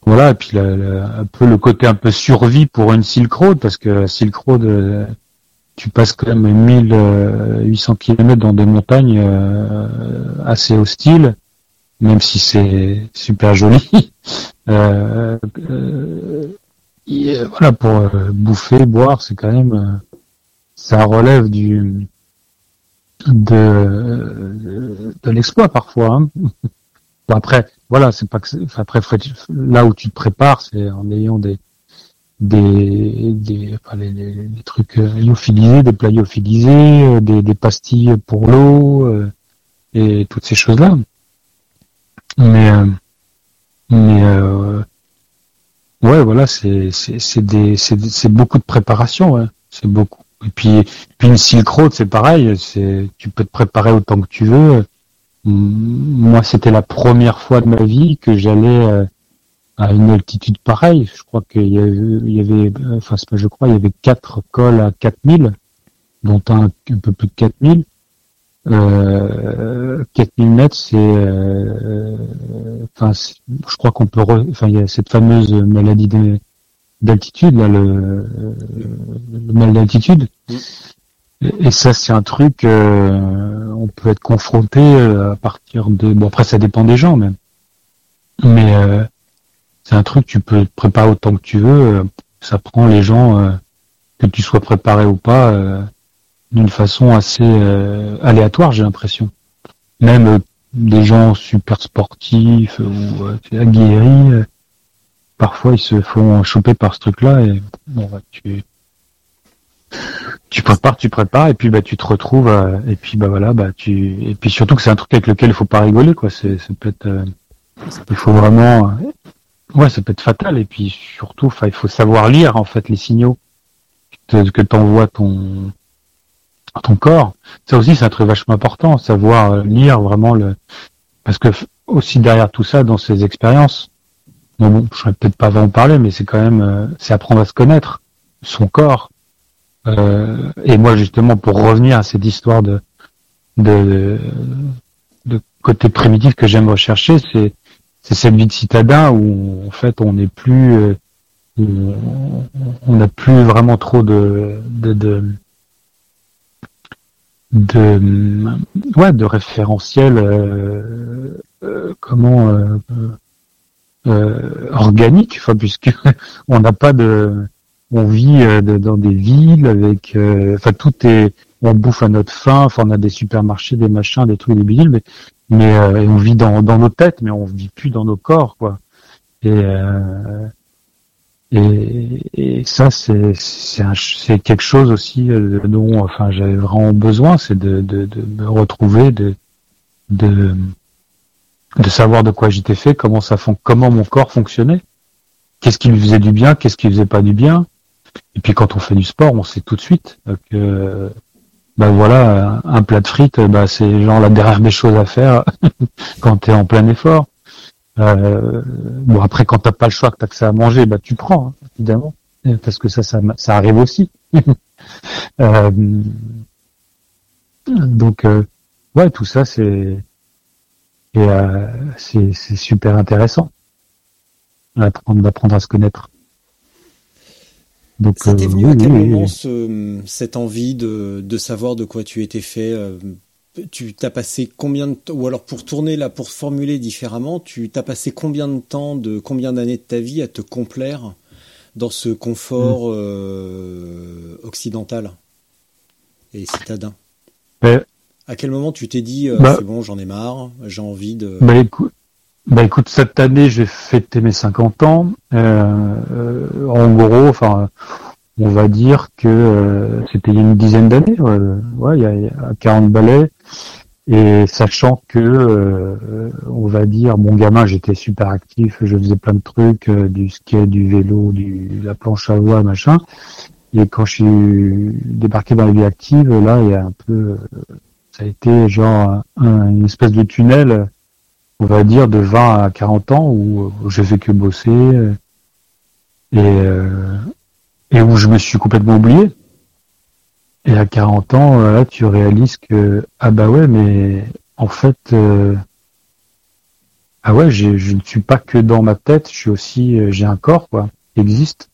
Voilà, et puis un peu le côté un peu survie pour une Silk Road, parce que la Silk Road, tu passes quand même 1800 km dans des montagnes euh, assez hostiles, même si c'est super joli. Euh, euh, et, euh, voilà, pour bouffer, boire, c'est quand même, ça relève du de de l'exploit parfois. hein. Bon, après, voilà, c'est pas que après là où tu te prépares, c'est en ayant des des, des enfin, les, trucs euh, lyophilisés, des plats euh, des, des pastilles pour l'eau euh, et toutes ces choses-là. Mais euh, mais ouais, voilà, c'est c'est beaucoup de préparation, ouais. c'est beaucoup. Et puis, puis une Silk c'est pareil. Tu peux te préparer autant que tu veux. Moi, c'était la première fois de ma vie que j'allais à une altitude pareille. Je crois qu'il y y avait, enfin, pas je crois, il y avait quatre cols à 4000, dont un, un peu plus de 4000. Euh, 4000 mètres, c'est, euh, enfin, je crois qu'on peut, enfin, il y a cette fameuse maladie d'altitude, là, le, le mal d'altitude. Et ça, c'est un truc, euh, on peut être confronté euh, à partir de. Bon, après, ça dépend des gens, même. Mais euh, c'est un truc, tu peux te préparer autant que tu veux. Ça prend les gens, que tu sois préparé ou pas, d'une façon assez aléatoire, j'ai l'impression. Même des gens super sportifs ou aguerris, parfois ils se font choper par ce truc-là et bon, bah, tu tu prépares, tu prépares, et puis bah tu te retrouves, euh, et puis bah voilà, bah tu, et puis surtout que c'est un truc avec lequel il faut pas rigoler, quoi. C'est, peut être, euh, il faut vraiment, euh, ouais, ça peut être fatal, et puis surtout, il faut savoir lire en fait les signaux que, que t'envoie ton ton corps. Ça aussi, c'est un truc vachement important, savoir lire vraiment le, parce que aussi derrière tout ça, dans ces expériences, bon, bon je ne peut-être pas en parler, mais c'est quand même, c'est apprendre à se connaître, son corps, euh, et moi, justement, pour revenir à cette histoire de, de, de côté primitif que j'aime rechercher, c'est c'est cette vie de citadin où en fait on n'est plus euh, on n'a plus vraiment trop de de, de de ouais de référentiel euh, euh, comment euh, euh, organique enfin puisque on n'a pas de on vit euh, dans des villes avec, enfin tout est, on bouffe à notre faim, enfin on a des supermarchés, des machins, des trucs, des villes, mais, mais euh, on vit dans, dans nos têtes, mais on vit plus dans nos corps, quoi. Et et, et, ça, c'est c'est quelque chose aussi dont, enfin, j'avais vraiment besoin, c'est de, de, de, me retrouver, de, de de savoir de quoi j'étais fait, comment ça comment mon corps fonctionnait, qu'est-ce qui lui faisait du bien, qu'est-ce qui lui faisait pas du bien, et puis quand on fait du sport, on sait tout de suite que bah voilà, un plat de frites, bah c'est genre la dernière des choses à faire quand tu es en plein effort. Euh, bon après quand t'as pas le choix, que t'as que ça à manger, bah tu prends hein, évidemment, parce que ça, ça, ça arrive aussi. euh, donc euh, ouais, tout ça c'est euh, c'est super intéressant d'apprendre à se connaître. Donc, ça t'est euh, venu à quel moment cette envie de, de, savoir de quoi tu étais fait euh, Tu t'as passé combien de temps, ou alors pour tourner là, pour formuler différemment, tu t'as passé combien de temps, de combien d'années de ta vie à te complaire dans ce confort hmm. euh, occidental et citadin? À quel moment tu t'es dit bah c'est bon, j'en ai marre, j'ai envie de. Bah écoute, bah écoute, cette année j'ai fêté mes 50 ans. Euh, euh, en gros, enfin, on va dire que euh, c'était il y a une dizaine d'années, ouais, il y a, il y a 40 balais. Et sachant que, on va dire, mon gamin, j'étais super actif, je faisais plein de trucs, du skate, du vélo, du la planche à voie, machin. Et quand je suis débarqué dans la vie active, là, il y a un peu, ça a été genre une espèce de tunnel on va dire, de 20 à 40 ans où, je fais que bosser euh, et, euh, et où je me suis complètement oublié. Et à 40 ans, euh, là, tu réalises que, ah bah ouais, mais en fait, ah ouais, je ne suis pas que dans ma tête, je suis aussi, j'ai un corps, quoi, qui existe.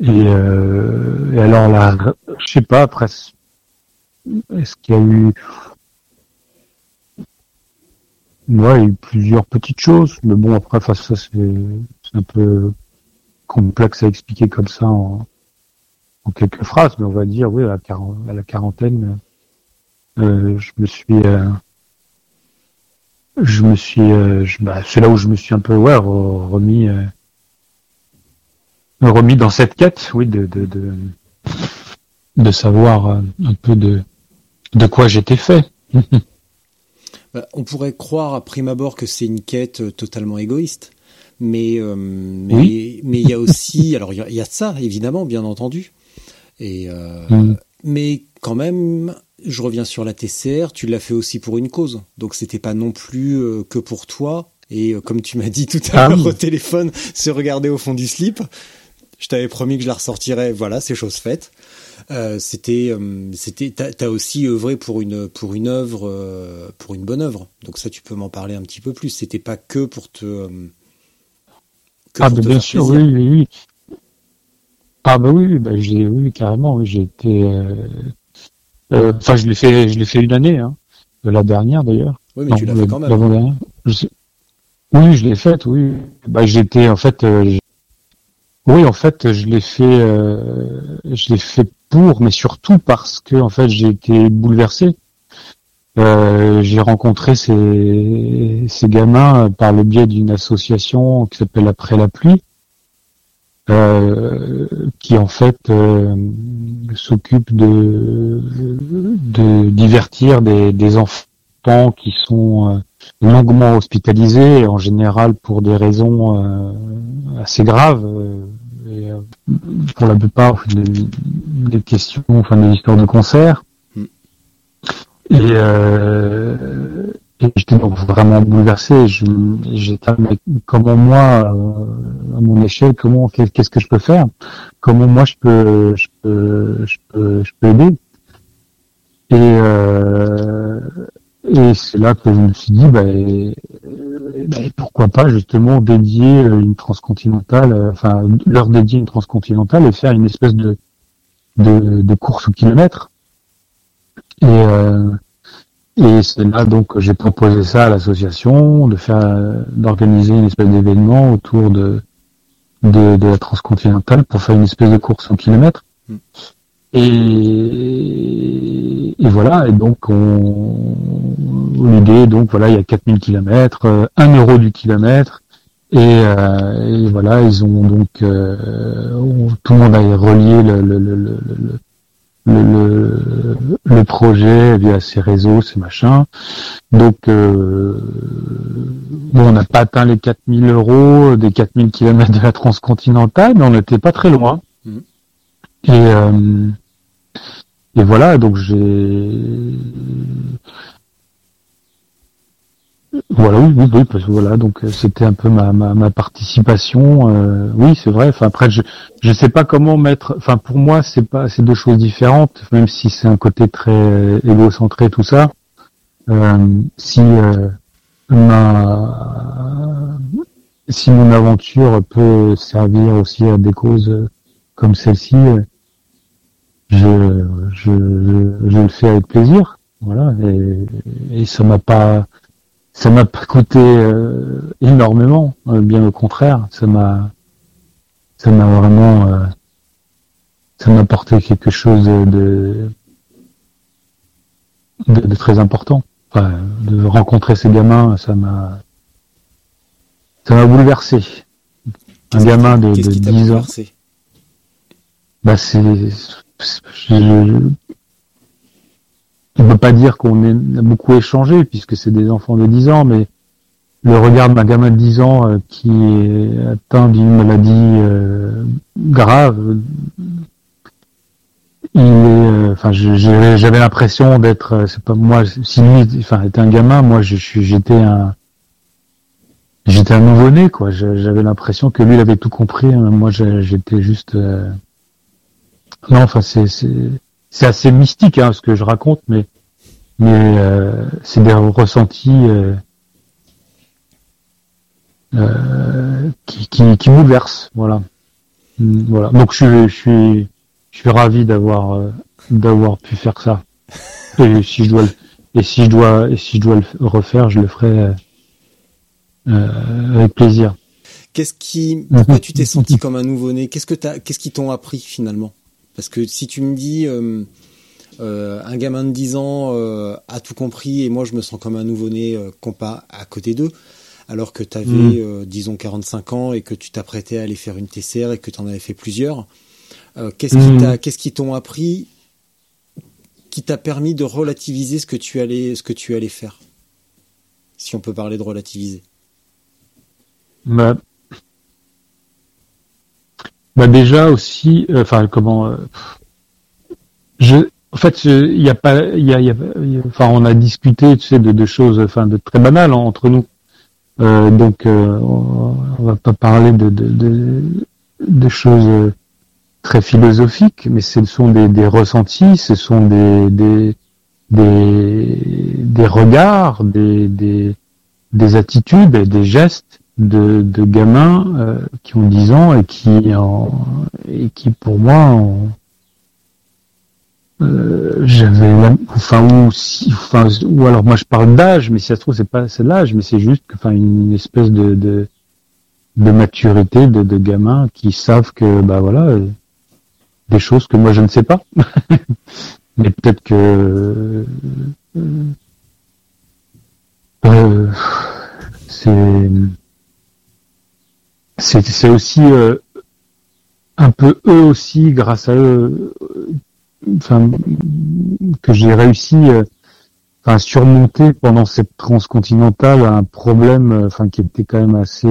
Et, et alors là, je sais pas, après, est-ce qu'il y a eu, Ouais, il y a eu plusieurs petites choses, mais bon, après, ça, c'est un peu complexe à expliquer comme ça en, quelques phrases, mais on va dire, oui, à la, quarantaine, euh, je me suis, euh, je me suis, euh, bah, c'est là où je me suis un peu, ouais, remis, remis dans cette quête, oui, de, de, de, de savoir un peu de, de quoi j'étais fait. Bah, on pourrait croire à prime abord que c'est une quête euh, totalement égoïste, mais euh, mais mais il y a aussi, alors il y, a ça évidemment, bien entendu, Et euh, Mm. mais quand même, je reviens sur la TCR. Tu l'as fait aussi pour une cause, donc c'était pas non plus euh, que pour toi. Et euh, comme tu m'as dit tout à Ah l'heure oui. au téléphone, se regarder au fond du slip. Je t'avais promis que je la ressortirais. Voilà, c'est chose faite. Euh, c'était, euh, c'était, t'as, aussi œuvré pour une, pour une œuvre, euh, pour une bonne œuvre. Donc ça, tu peux m'en parler un petit peu plus. C'était pas que pour te, euh, que Ah, pour bah, te bien sûr, oui, oui, oui. Ah, bah oui, oui, bah, j'ai, oui, carrément, oui, j'ai été, enfin, je l'ai fait, je l'ai fait une année, hein, la dernière d'ailleurs. Oui, mais Non, tu l'as fait quand même. Je sais- Oui, je l'ai faite, oui. Bah, j'étais, en fait, euh, oui, en fait, je l'ai fait, euh, je l'ai fait mais surtout parce que, en fait, j'ai été bouleversé. Euh, j'ai rencontré ces, gamins par le biais d'une association qui s'appelle Après la pluie, euh, qui en fait euh, s'occupe de, divertir des, enfants qui sont longuement hospitalisés, en général pour des raisons assez graves. Et, pour la plupart, des, des questions, enfin des histoires de cancer. Mm. Et, euh, et j'étais donc vraiment bouleversé. J'étais mais comment moi, euh, à mon échelle, comment qu'est- qu'est-ce que je peux faire? Comment moi je peux je peux je peux, je peux aider? Et euh, et c'est là que je me suis dit, bah, euh, bah, pourquoi pas justement dédier une transcontinentale, euh, enfin leur dédier une transcontinentale et faire une espèce de de, de course au kilomètre. Et euh, et c'est là donc que j'ai proposé ça à l'association de faire euh, d'organiser une espèce d'événement autour de, de de la transcontinentale pour faire une espèce de course au kilomètre. Et, et voilà, et donc on l'idée donc voilà, il y a 4000 kilomètres, euh, 1 euro du kilomètre et, euh, et voilà, ils ont donc euh, on- tout le monde a relié le, le, le, le, le- projet via ses réseaux, ses machins. Donc, euh, bon, on n'a pas atteint les 4000 euros des 4000 kilomètres de la transcontinentale, mais on n'était pas très loin. Mhm. Et, et voilà, donc j'ai... Voilà, oui, oui, oui, parce que voilà, donc euh, c'était un peu ma, ma, ma participation. euh, oui, c'est vrai. Enfin, après, je je sais pas comment mettre. Enfin, pour moi, c'est pas, c'est deux choses différentes, même si c'est un côté très euh, égocentré tout ça. Euh, si euh, ma si mon aventure peut servir aussi à des causes euh, comme celle-ci, je, je, je, je le fais avec plaisir. Voilà, et, et ça m'a pas ça m'a pas coûté euh, énormément, euh, bien au contraire, ça m'a ça m'a vraiment euh, ça m'a apporté quelque chose de, de, très important. Enfin, de rencontrer ces gamins, ça m'a ça m'a bouleversé. Un gamin de, de qui t'a 10 ans. Bah c'est, je, on peut pas dire qu'on a beaucoup échangé puisque c'est des enfants de 10 ans, mais le regard d'un gamin de 10 ans euh, qui est atteint d'une maladie euh, grave, euh, il est, enfin, j'avais l'impression d'être, c'est pas moi, si lui, était un gamin, moi, j'étais un, un nouveau-né, quoi. J'avais l'impression que lui, il avait tout compris. hein. Moi, j'étais juste. Non, enfin, c'est c'est assez mystique, hein, ce que je raconte, mais mais euh, c'est des ressentis euh, euh, qui, qui qui bouleversent, voilà. Mm, Voilà. Donc je suis je suis je suis ravi d'avoir euh, d'avoir pu faire ça. Et si je dois le- et si je dois et si je dois le refaire, je le ferai euh, euh, avec plaisir. Qu'est-ce qui, pourquoi tu t'es senti comme un nouveau-né? Qu'est-ce que t'as, qu'est-ce qui t'ont appris finalement? Parce que si tu me dis euh, euh, un gamin de 10 ans euh, a tout compris et moi je me sens comme un nouveau-né compas à côté d'eux, alors que tu avais Mm. disons 45 ans et que tu t'apprêtais à aller faire une TCR et que tu en avais fait plusieurs, qu'est-ce qui Mm. t'a, qu'est-ce qui t'ont appris qui t'a permis de relativiser ce que tu allais, ce que tu allais faire Si on peut parler de relativiser? Bah, bah déjà aussi, euh, enfin comment, euh, je, en fait, il y a pas, il y a, enfin, on a discuté, tu sais, de, de choses, enfin, de très banales hein, entre nous. Euh, donc, euh, on va pas parler de, de, de, de choses très philosophiques, mais ce sont des, des ressentis, ce sont des, des, des, des regards, des, des, des attitudes des gestes de, de gamins euh, qui ont 10 ans et qui, en, et qui pour moi, euh, j'avais enfin ou si enfin ou alors moi je parle d'âge mais si ça se trouve c'est pas c'est l'âge mais c'est juste que enfin une espèce de de, de maturité de, de gamins qui savent que bah voilà des choses que moi je ne sais pas. Mais peut-être que euh, c'est c'est aussi euh, un peu eux aussi grâce à eux enfin, que j'ai réussi euh, à surmonter pendant cette transcontinentale un problème euh, enfin qui était quand même assez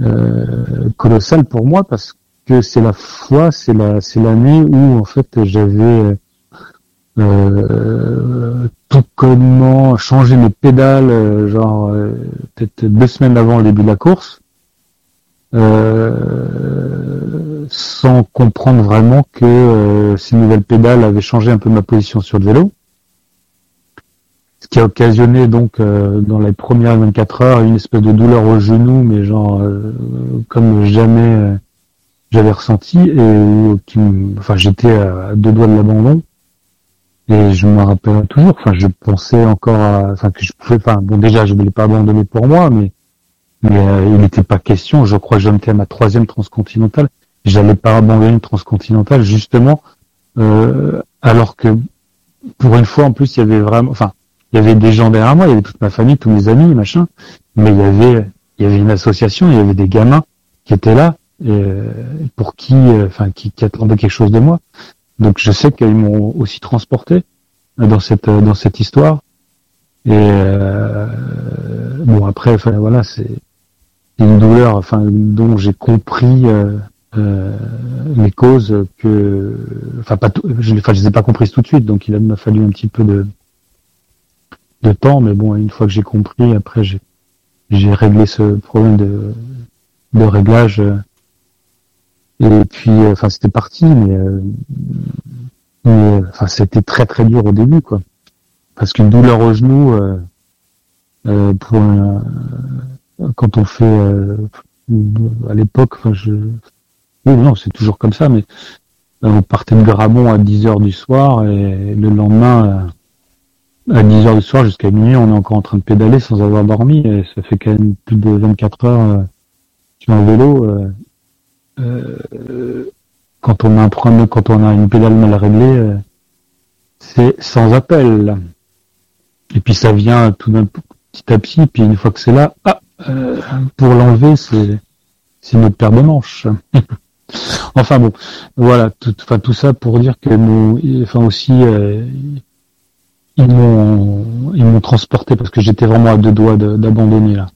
euh, colossal pour moi parce que c'est la fois c'est la c'est l'année où en fait j'avais euh, tout connement changé mes pédales genre peut-être deux semaines avant le début de la course euh, sans comprendre vraiment que euh, ces nouvelles pédales avaient changé un peu ma position sur le vélo. Ce qui a occasionné donc euh, dans les premières 24 heures une espèce de douleur au genou, mais genre comme jamais j'avais ressenti et qui, enfin j'étais à deux doigts de l'abandon. Et je me rappelle toujours, enfin je pensais encore à, enfin que je pouvais, enfin bon déjà je voulais pas abandonner pour moi, mais mais euh, il n'était pas question, je crois que j'en étais à ma troisième transcontinentale, j'allais pas abandonner une transcontinentale justement, euh, alors que pour une fois en plus il y avait vraiment, enfin il y avait des gens derrière moi, il y avait toute ma famille, tous mes amis, machin, mais il y avait il y avait une association, il y avait des gamins qui étaient là euh, pour qui, enfin qui, qui attendaient quelque chose de moi. Donc je sais qu'ils m'ont aussi transporté dans cette dans cette histoire. Et euh, bon après, voilà, c'est une douleur, enfin, dont j'ai compris euh, euh, les causes que, enfin, pas tout, je, enfin, je les ai pas comprises tout de suite, donc il m'a fallu un petit peu de de temps, mais bon, une fois que j'ai compris, après j'ai j'ai réglé ce problème de de réglage. Euh, et puis, enfin, c'était parti, mais, mais enfin, c'était très très dur au début, quoi. Parce qu'une douleur au genou, euh, pour un, quand on fait euh, à l'époque, enfin je oui non c'est toujours comme ça, mais euh, on partait de Gramont à 10 heures du soir et le lendemain euh, à 10 heures du soir jusqu'à minuit on est encore en train de pédaler sans avoir dormi et ça fait quand même plus de 24 heures sur un vélo. quand on a un problème, quand on a une pédale mal réglée, c'est sans appel. Et puis ça vient tout d'un petit à petit, puis une fois que c'est là, ah, euh, pour l'enlever, c'est c'est notre paire de manches. enfin bon, voilà, tout, enfin tout ça pour dire que nous, enfin aussi, euh, ils m'ont ils m'ont transporté parce que j'étais vraiment à deux doigts d'abandonner là.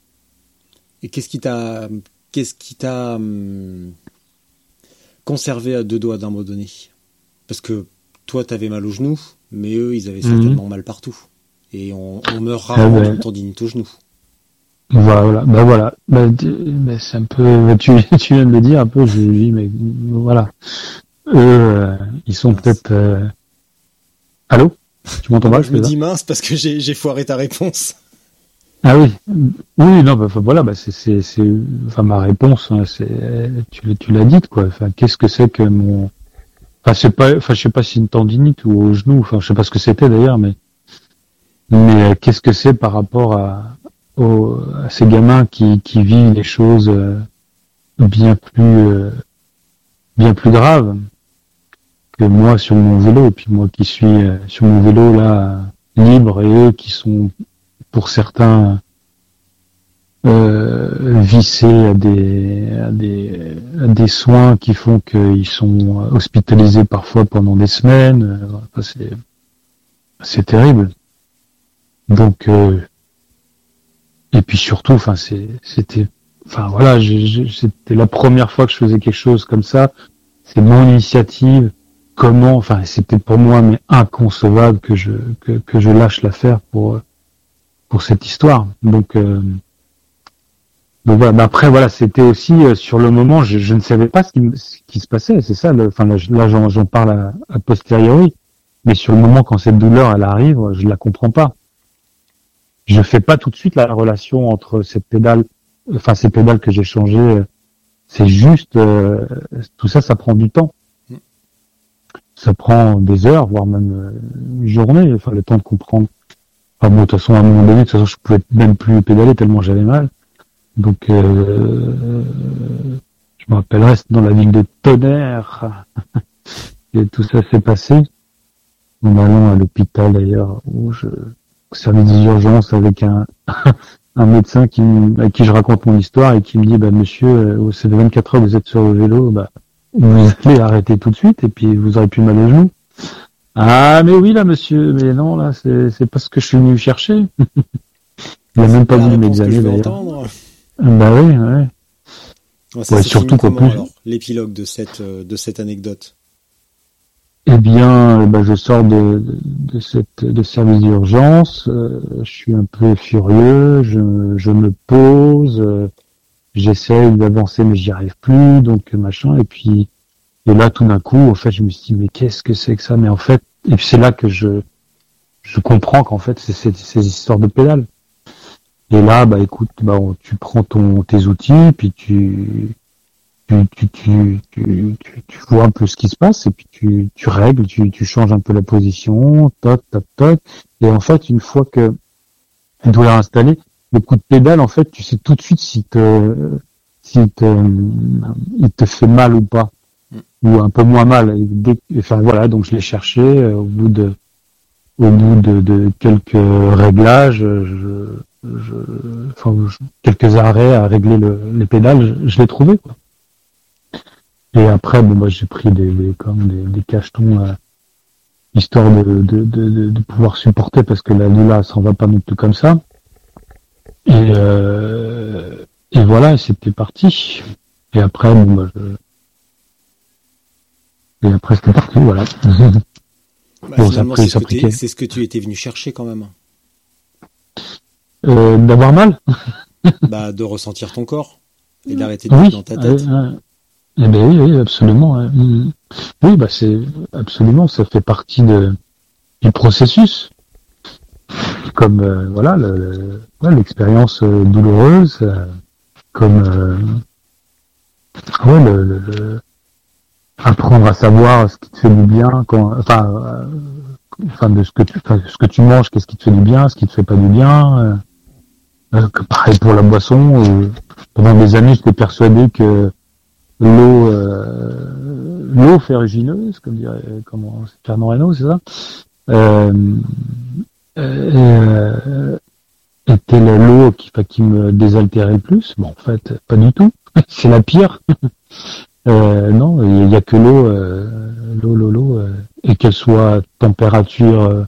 Et qu'est-ce qui t'a qu'est-ce qui t'a hum, conservé à deux doigts d'abandonner? Parce que toi, t'avais mal au genou, mais eux, ils avaient mhm. certainement mal partout. Et on, meurt ah rarement d'une tendinite au genou. Voilà, bah voilà, bah, c'est un peu, tu, tu viens de le dire un peu, je dis, mais voilà, eux, euh, ils sont peut-être. Euh... Allô, tu m'entends pas Je me dis mince parce que j'ai foiré ta réponse. Ah oui, oui, non, bah, voilà, bah c'est, c'est, enfin ma réponse, hein, c'est, tu, tu l'as dit quoi. Enfin, qu'est-ce que c'est que mon, enfin c'est pas, enfin je sais pas si une tendinite ou au genou, enfin je sais pas ce que c'était d'ailleurs, mais mais euh, qu'est-ce que c'est par rapport à, à ces gamins qui, qui vivent des choses euh, bien plus euh, bien plus graves que moi sur mon vélo puis moi qui suis euh, sur mon vélo là libre et eux qui sont pour certains euh, vissés à des, à des, à des soins qui font qu'ils sont hospitalisés parfois pendant des semaines. c'est, c'est terrible. Donc euh, et puis surtout, enfin, c'était, enfin voilà, c'était la première fois que je faisais quelque chose comme ça. C'est mon initiative. comment, enfin, c'était pour moi mais inconcevable que je que, que je lâche l'affaire pour pour cette histoire. Donc, euh, donc voilà. Mais après, voilà, c'était aussi euh, sur le moment, je, je, ne savais pas ce qui, ce qui se passait. C'est ça. Enfin, là, là j'en parle à, à, posteriori. Mais sur le moment, quand cette douleur elle arrive, je la comprends pas. Je fais pas tout de suite la relation entre cette pédale, enfin ces pédales que j'ai changées. C'est juste euh, tout ça, ça prend du temps. Ça prend des heures, voire même euh, une journée. Enfin, le temps de comprendre. Enfin bon, de toute façon, à un moment donné, de toute façon, je pouvais même plus pédaler tellement j'avais mal. Donc, euh, je me rappellerai, dans la ville de Tonnerre, et tout ça s'est passé. En allant à l'hôpital d'ailleurs, où je, service des urgences avec un, un médecin qui, à qui je raconte mon histoire et qui me dit, bah, monsieur, euh, c'est 24 heures, vous êtes sur le vélo, bah, vous allez arrêter tout de suite et puis vous aurez plus mal aux genoux. Ah, mais oui, là, monsieur, mais non, là, c'est, c'est pas ce que je suis venu chercher. Il a même pas voulu m'examiner, d'ailleurs. Bah oui, ouais. ouais, surtout qu'en plus. L'épilogue de cette, euh, de cette anecdote. Eh bien, bah, je sors de, de, cette, de service d'urgence, euh, je suis un peu furieux, je, je me pose, euh, j'essaie d'avancer mais j'y arrive plus, donc machin, et puis et là tout d'un coup, en fait, je me suis dit mais qu'est-ce que c'est que ça? Mais en fait, et puis c'est là que je je comprends qu'en fait c'est ces histoires de pédales. Et là, bah écoute, bah tu prends ton tes outils, puis tu tu, tu, tu, tu, tu, vois un peu ce qui se passe et puis tu, tu règles, tu, tu changes un peu la position, toc, toc, toc. Et en fait, une fois que tu dois installer, le coup de pédale, en fait, tu sais tout de suite si te, si te, il te fait mal ou pas, ou un peu moins mal. enfin voilà, donc je l'ai cherché euh, au bout de, au bout de, de quelques réglages, je, je, enfin, quelques arrêts à régler le, les pédales, je, je l'ai trouvé. Quoi. Et après, bon, bah, j'ai pris des, des, comme des, des cachetons, euh, histoire de, de, de, de, pouvoir supporter, parce que la Lula s'en va pas non plus comme ça. Et, euh, et voilà, c'était parti. Et après, bon, bah, je... Et après, c'était parti, voilà. Bah, bon, c'est ce que tu étais venu chercher quand même. Euh, D'avoir mal Bah, de ressentir ton corps et d'arrêter de oui, dans ta tête. Eh ben oui, oui, absolument. Mm. Oui, bah c'est absolument, ça fait partie de, du processus. Comme euh, voilà, l'expérience le, euh, douloureuse, euh, comme euh, ouais, le, le, apprendre à savoir ce qui te fait du bien, quand, enfin, enfin de ce que tu, ce que tu manges, qu'est-ce qui te fait du bien, ce qui te fait pas du bien. pareil pour la boisson. pendant des années, j'étais persuadé que l'eau euh, l'eau ferrugineuse, comme dirait comment Reynaud, c'est ça euh, euh, était l'eau qui, qui me désaltérait le plus. Bon, en fait, pas du tout. c'est la pire. non, il n'y a, que l'eau, l'eau, l'eau, l'eau, et qu'elle soit température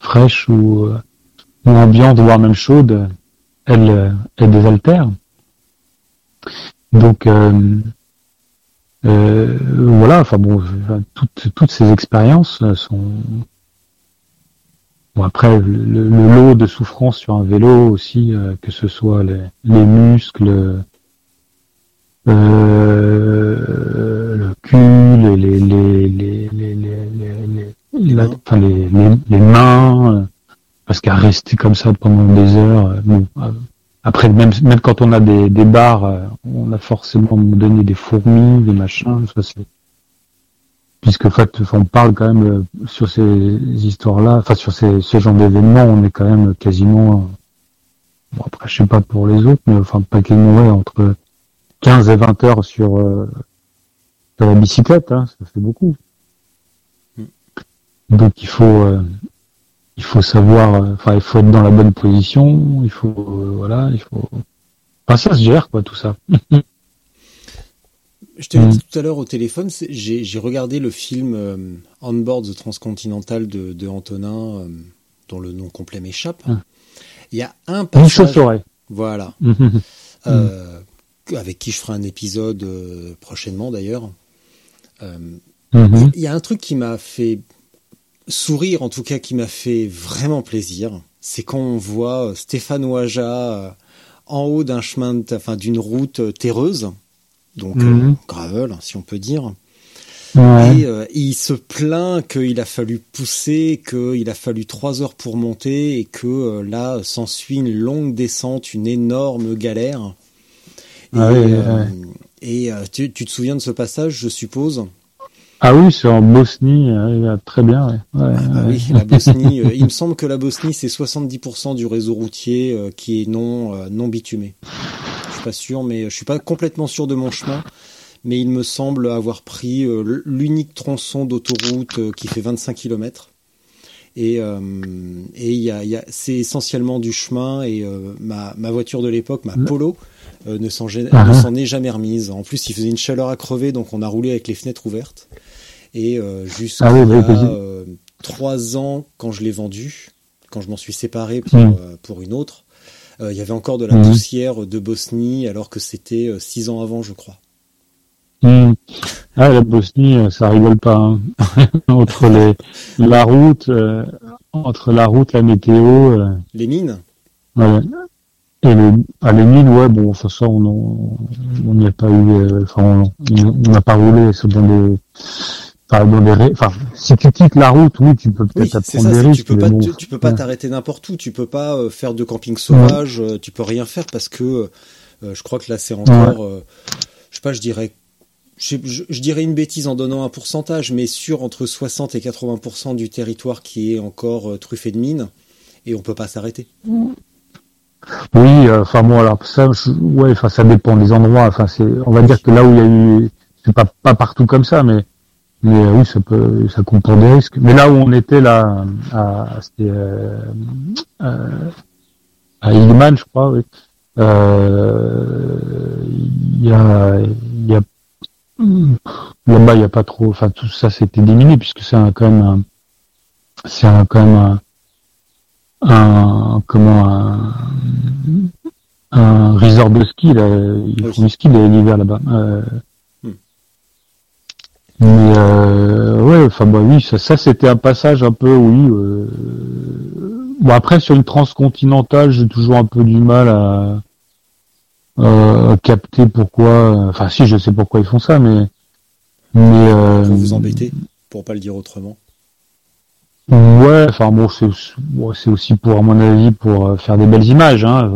fraîche ou, ou ambiante, voire même chaude, elle, elle désaltère. Donc, voilà, enfin bon, toutes, toutes ces expériences sont. Bon, après, le, lot de souffrance sur un vélo aussi, euh, que ce soit les, les muscles, euh, le cul, les, les, les, les, les, les, les, enfin, les, les, mains, parce qu'à rester comme ça pendant des heures, bon, après, même, même quand on a des, des bars, euh, on a forcément donné des fourmis, des machins. Ça, c'est... Puisque en fait, on parle quand même euh, sur ces histoires-là, enfin sur ces, ce genre d'événements, on est quand même quasiment. Euh, bon, après, je sais pas pour les autres, mais enfin, pas quasiment, ouais, entre 15 et 20 heures sur, euh, la bicyclette, hein, ça fait beaucoup. Mm. Donc il faut, il faut savoir, euh, enfin, il faut être dans la bonne position, il faut, euh, voilà, il faut. Enfin, ça se gère, quoi, tout ça. Je te l'ai dit mm. tout à l'heure au téléphone, j'ai regardé le film euh, On Board the Transcontinental de, de Antonin, dont le nom complet m'échappe. Mm. Il y a un passage. Voilà. avec qui je ferai un épisode prochainement d'ailleurs. Mhm. Il y a un truc qui m'a fait sourire, en tout cas qui m'a fait vraiment plaisir, c'est quand on voit Stéphane Ouaja euh, en haut d'un chemin, de- enfin d'une route euh, terreuse, donc euh, gravel, si on peut dire. Ouais. Et euh, il se plaint qu'il a fallu pousser, qu'il a fallu trois heures pour monter et que euh, là s'ensuit une longue descente, une énorme galère. Et, Ah oui, euh, ouais. et, euh, tu, tu te souviens de ce passage, je suppose? Ah oui, c'est en Bosnie, euh, très bien. Ouais. Ouais, Ah ouais. oui, la Bosnie. euh, il me semble que la Bosnie, c'est 70% du réseau routier euh, qui est non, non bitumé. Je suis pas sûr, mais je suis pas complètement sûr de mon chemin. Mais il me semble avoir pris l'unique tronçon d'autoroute qui fait 25 km. Et, euh, et il y a, y a- c'est essentiellement du chemin. Et euh, ma, ma voiture de l'époque, ma Polo, euh, ne s'en Ah ah. s'en est jamais remise. En plus, il faisait une chaleur à crever, donc on a roulé avec les fenêtres ouvertes. Et euh, jusqu'à Ah oui, oui, oui. euh, trois ans, quand je l'ai vendu, quand je m'en suis séparé pour, Mm. euh, pour une autre, il y avait encore de la Mhm. poussière de Bosnie, alors que c'était six ans avant, je crois. Hmm. Ah, la Bosnie, ça rigole pas. hein. entre les, la route, euh, entre la route, la météo, euh, Les mines? Ouais. Et les, les mines, ouais, bon, enfin, ça, on n'y a pas eu, euh, enfin, on on n'a pas roulé dans des, enfin, dans ré- enfin, si tu quittes la route, oui, tu peux Oui, peut-être c'est prendre ça. des risques. Tu peux pas, bon, tu peux pas ouais. t'arrêter n'importe où. Tu peux pas euh, faire de camping sauvage. euh, Tu peux rien faire parce que euh, je crois que là, c'est encore, euh, je sais pas, je dirais, je, je- je dirais une bêtise en donnant un pourcentage, mais sur entre 60 et 80% du territoire qui est encore euh, truffé de mines, et on peut pas s'arrêter. Oui, euh, enfin bon, alors ça, ouais, enfin ça dépend des endroits. Enfin c'est, on va dire que là où il y a eu, c'est pas pas partout comme ça, mais mais euh, oui, ça peut, ça comporte des risques. Mais là où on était là, à, c'était euh, à je crois, oui. Il y a, là-bas, il y a pas trop. Enfin tout ça, c'était diminué puisque c'est quand même, c'est quand même un un comment un, un resort de ski là ils Oui. font du ski l'hiver là-bas euh, Hmm. mais euh, ouais enfin bah oui ça, ça c'était un passage un peu oui euh, bon après sur une transcontinentale j'ai toujours un peu du mal à, euh, à capter pourquoi enfin si je sais pourquoi ils font ça mais mais euh, Pour vous embêter, pour pas le dire autrement. Ouais, enfin bon, c'est aussi pour, à mon avis, pour euh, faire des belles images. Hein.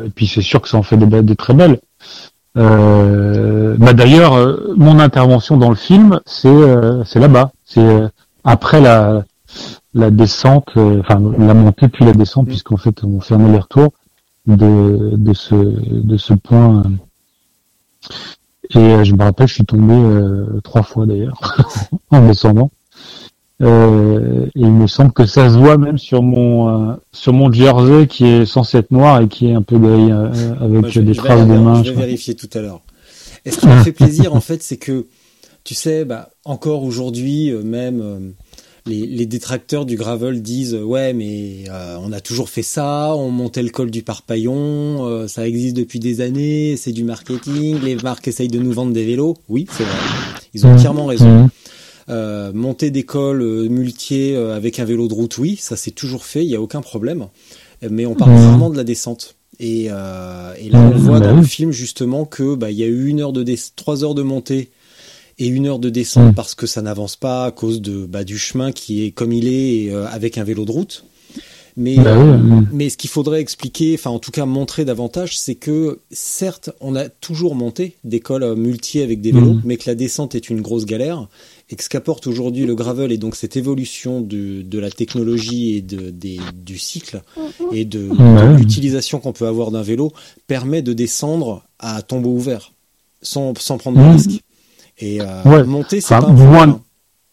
Euh, Et puis c'est sûr que ça en fait des, des très belles. Euh, bah d'ailleurs, euh, mon intervention dans le film, c'est euh, c'est là-bas. C'est euh, après la la descente, euh, enfin la montée puis la descente, Mm. puisqu'en fait on fait un aller-retour de de ce de ce point. euh. Et euh, je me rappelle, je suis tombé euh, trois fois d'ailleurs en descendant. Euh, et il me semble que ça se voit même sur mon euh, sur mon jersey qui est censé être noir et qui est un peu gris euh, avec Moi, je, des je traces de aller- main. je vais vérifier tout à l'heure. Et ce qui m'a fait plaisir, en fait, c'est que, tu sais, bah, encore aujourd'hui, même les, les détracteurs du gravel disent ouais, mais euh, on a toujours fait ça, on montait le col du Parpaillon, euh, ça existe depuis des années, c'est du marketing, les marques essayent de nous vendre des vélos. Oui, c'est vrai, ils ont Mhm. entièrement raison. Euh, monter des cols euh, muletiers euh, avec un vélo de route, oui, ça c'est toujours fait, il y a aucun problème. Mais on parle rarement de la descente. Et, euh, et là, on voit bah dans le film justement que bah il y a eu une heure de trois heures de montée et une heure de descente parce que ça n'avance pas à cause de bah, du chemin qui est comme il est et, avec un vélo de route. Mais, Bah oui, euh, mhm. mais ce qu'il faudrait expliquer, enfin en tout cas montrer davantage, c'est que certes, on a toujours monté des cols euh, multiers avec des vélos, Mhm. mais que la descente est une grosse galère, et que ce qu'apporte aujourd'hui le gravel et donc cette évolution de, de la technologie et de, des, du cycle et de, de Ouais. l'utilisation qu'on peut avoir d'un vélo permet de descendre à tombeau ouvert sans, sans prendre de Mhm. risque. Et euh, Ouais. monter, c'est Enfin, pas un moins-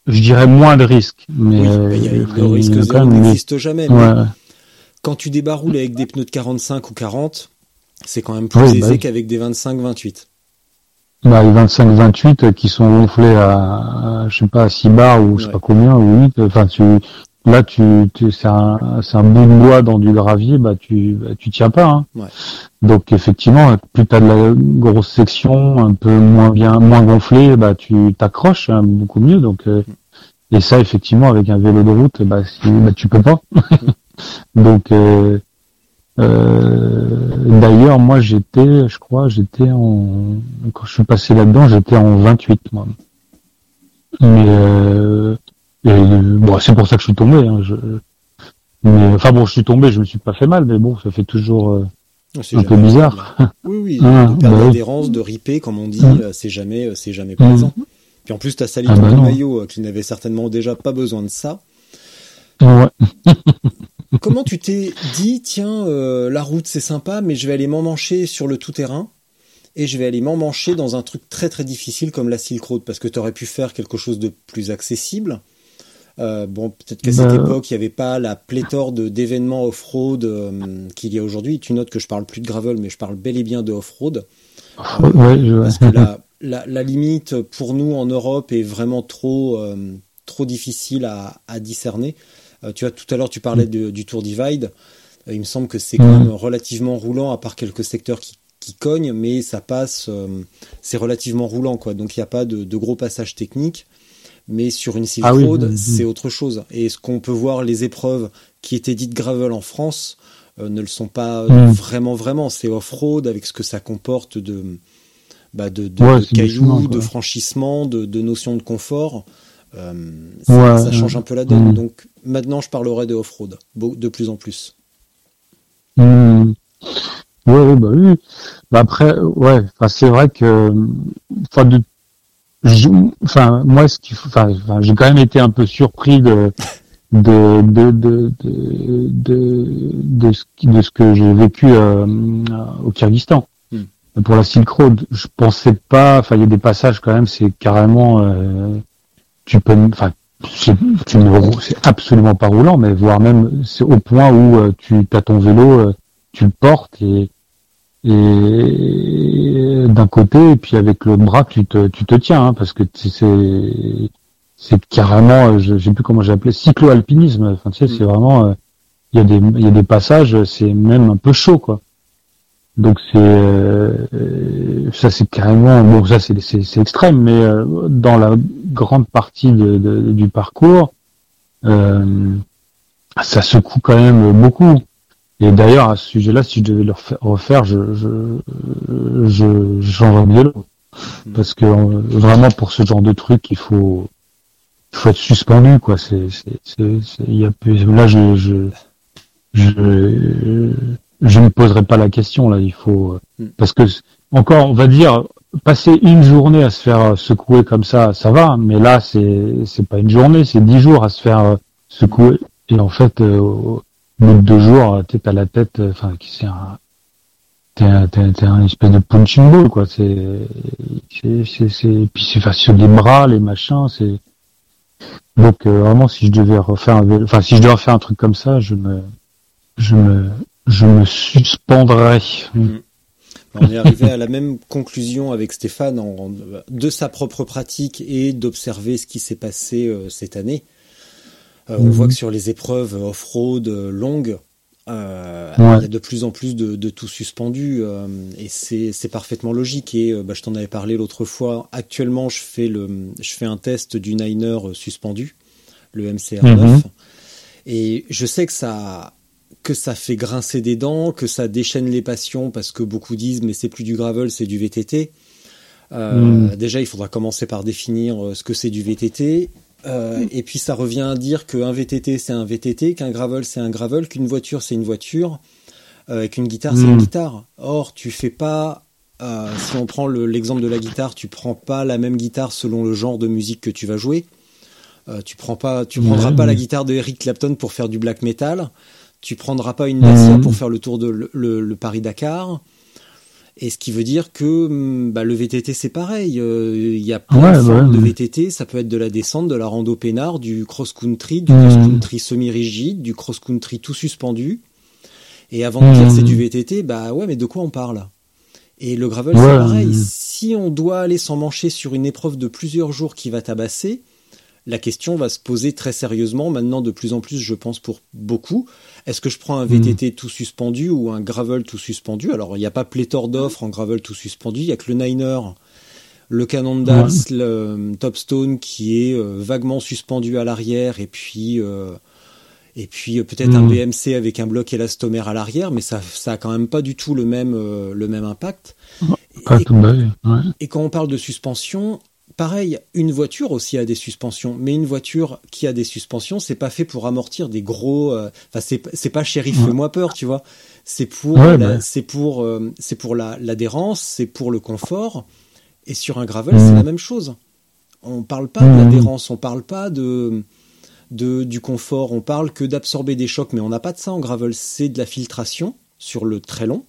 Je dirais moins de risques, mais Oui, euh, y a- il le risque zéro n'existe jamais. mais Ouais. quand tu débaroules avec des pneus de 45 ou 40, c'est quand même plus Oui, aisé bah oui. qu'avec des 25-28. Bah, les 25-28 qui sont gonflés à, à, je sais pas, à 6 bars ou je sais Ouais. pas combien, ou 8, enfin, tu, Là, tu, tu c'est un, c'est un bout de bois dans du gravier, bah tu, bah, tu tiens pas. Hein. Ouais. Donc effectivement, plus t'as de la grosse section, un peu moins bien, moins gonflée, bah tu t'accroches hein, beaucoup mieux. Donc euh, et ça, effectivement, avec un vélo de route, bah, si, bah tu peux pas. donc euh, euh, d'ailleurs, moi j'étais, je crois, j'étais en quand je suis passé là-dedans, j'étais en 28 moi. Mais euh, et, bon, c'est pour ça que je suis tombé. Hein, je, mais enfin bon, je suis tombé, je me suis pas fait mal, mais bon, ça fait toujours euh, C'est un peu bizarre. Oui, oui, Ah, de perdre bah oui. l'adhérence, de riper, comme on dit, Mm. euh, c'est jamais, euh, c'est jamais présent. Puis en plus, t'as sali Ah ton bah non. maillot, euh, qui n'avait certainement déjà pas besoin de ça. Ouais. Comment tu t'es dit, tiens, euh, la route c'est sympa, mais je vais aller m'emmancher sur le tout-terrain et je vais aller m'emmancher dans un truc très très difficile comme la Silk Road parce que tu aurais pu faire quelque chose de plus accessible. Euh, bon, peut-être qu'à cette Bah. époque, il n'y avait pas la pléthore de d'événements off-road euh, qu'il y a aujourd'hui. Tu notes que je parle plus de gravel, mais je parle bel et bien de off-road. Ouais, je- Parce que la, la, la limite pour nous en Europe est vraiment trop, euh, trop difficile à, à discerner. Euh, tu vois, tout à l'heure, tu parlais de- du Tour Divide. Euh, il me semble que c'est quand même relativement roulant, à part quelques secteurs qui, qui cognent, mais ça passe, euh, c'est relativement roulant, quoi. Donc il n'y a pas de, de gros passages techniques. Mais sur une Silk Ah oui, mm. c'est autre chose. Et ce qu'on peut voir, les épreuves qui étaient dites gravel en France euh, ne le sont pas euh, Mm. vraiment, vraiment. C'est off-road avec ce que ça comporte de, bah, de, de, Ouais, de c'est cailloux, de franchissement, de, de notions de confort. Euh, ça, Ouais, ça change un peu la donne. Mm. Donc maintenant, je parlerai de off-road, de plus en plus. Hmm. Ouais, bah oui. Bah après, ouais, c'est vrai que, enfin de, je- enfin moi ce faut, enfin, j'ai quand même été un peu surpris de de de de de de, de ce, qui- de ce que j'ai vécu euh, au Kyrgyzstan. Hmm. Pour la Silk Road, je pensais pas, enfin il y a des passages quand même, c'est carrément, euh, tu peux, enfin c'est tu ne rou- c'est absolument pas roulant, mais voire même c'est au point où euh, tu as ton vélo, euh, tu le portes et et d'un côté et puis avec l'autre bras tu te tu te tiens hein, parce que c'est c'est carrément euh, je, sais plus comment j'ai appelé cyclo-alpinisme. Enfin tu sais c'est vraiment euh, il y a des il y a des passages c'est même un peu chaud quoi. Donc c'est euh, ça c'est carrément bon ça c'est c'est c'est extrême mais euh, dans la grande partie de, de- du parcours euh, ça secoue quand même beaucoup et d'ailleurs à ce sujet-là si je devais le refaire, je je je, changerais vélo parce que euh, vraiment pour ce genre de truc il faut il faut être suspendu quoi. C'est c'est c'est il y a plus- là je je je je ne poserai pas la question là. Il faut euh, Mm. parce que encore on va dire passer une journée à se faire euh, secouer comme ça ça va. Mais là c'est c'est pas une journée c'est dix jours à se faire secouer. Et en fait euh, bout de deux jours tu t'as la tête euh, enfin qui c'est un t'es un, t'es, un- t'es un espèce de punching ball quoi. C'est c'est c'est puis c'est facile les bras les machins c'est donc euh, vraiment si je devais refaire un enfin si je devais refaire un truc comme ça je me je me je me suspendrais. On est arrivé à la même conclusion avec Stéphane en- de sa propre pratique et d'observer ce qui s'est passé euh, cette année. Euh, On Mhm. voit que sur les épreuves off-road euh, longues, euh, Ouais. il y a de plus en plus de, de tout suspendu euh, et c'est parfaitement logique. Et bah, je t'en avais parlé l'autre fois. Actuellement, je fais le je fais un test du Niner suspendu, le MCR9, Mhm. et je sais que ça que ça fait grincer des dents, que ça déchaîne les passions parce que beaucoup disent mais c'est plus du gravel, c'est du VTT. Euh, Mm. Déjà, il faudra commencer par définir ce que c'est du VTT. Euh, et puis ça revient à dire qu'un VTT c'est un VTT, qu'un gravel c'est un gravel, qu'une voiture c'est une voiture, euh, et qu'une guitare c'est une guitare. Or, tu fais pas, euh, si on prend le- l'exemple de la guitare, tu prends pas la même guitare selon le genre de musique que tu vas jouer. Tu prends pas, tu prendras pas la guitare de Eric Clapton pour faire du black metal. Tu prendras pas une Dacia Mhm. pour faire le tour de le, le- le Paris Dakar. Et ce qui veut dire que hum, bah, le VTT c'est pareil. Euh, Il y a plein Ouais, de formes ouais, de ouais. VTT. Ça peut être de la descente, de la rando peinard, du cross country, du Mhm. cross country semi-rigide, du cross country tout suspendu. Et avant de dire Mhm. c'est du VTT, bah ouais, mais de quoi on parle? Et le gravel c'est pareil. Si on doit aller s'en mancher sur une épreuve de plusieurs jours qui va tabasser, la question va se poser très sérieusement. Maintenant de plus en plus, je pense pour beaucoup. Est-ce que je prends un VTT tout suspendu ou un gravel tout suspendu? Alors il n'y a pas pléthore d'offres en gravel tout suspendu, il y a que le Niner, le Cannondale, le euh, Topstone qui est euh, vaguement suspendu à l'arrière et puis euh, et puis peut-être un BMC avec un bloc élastomère à l'arrière, mais ça ça a quand même pas du tout le même le même impact. et, et quand on parle de suspension, pareil, une voiture aussi a des suspensions, mais une voiture qui a des suspensions, c'est pas fait pour amortir des gros. Euh, enfin, c'est pas shérif, fais-moi peur, tu vois. C'est pour, c'est pour, euh, c'est pour l'adhérence, c'est pour le confort. Et sur un gravel, c'est la même chose. On parle pas de l'adhérence, on parle pas de, de du confort, on parle que d'absorber des chocs, mais on n'a pas de ça en gravel. C'est de la filtration sur le très long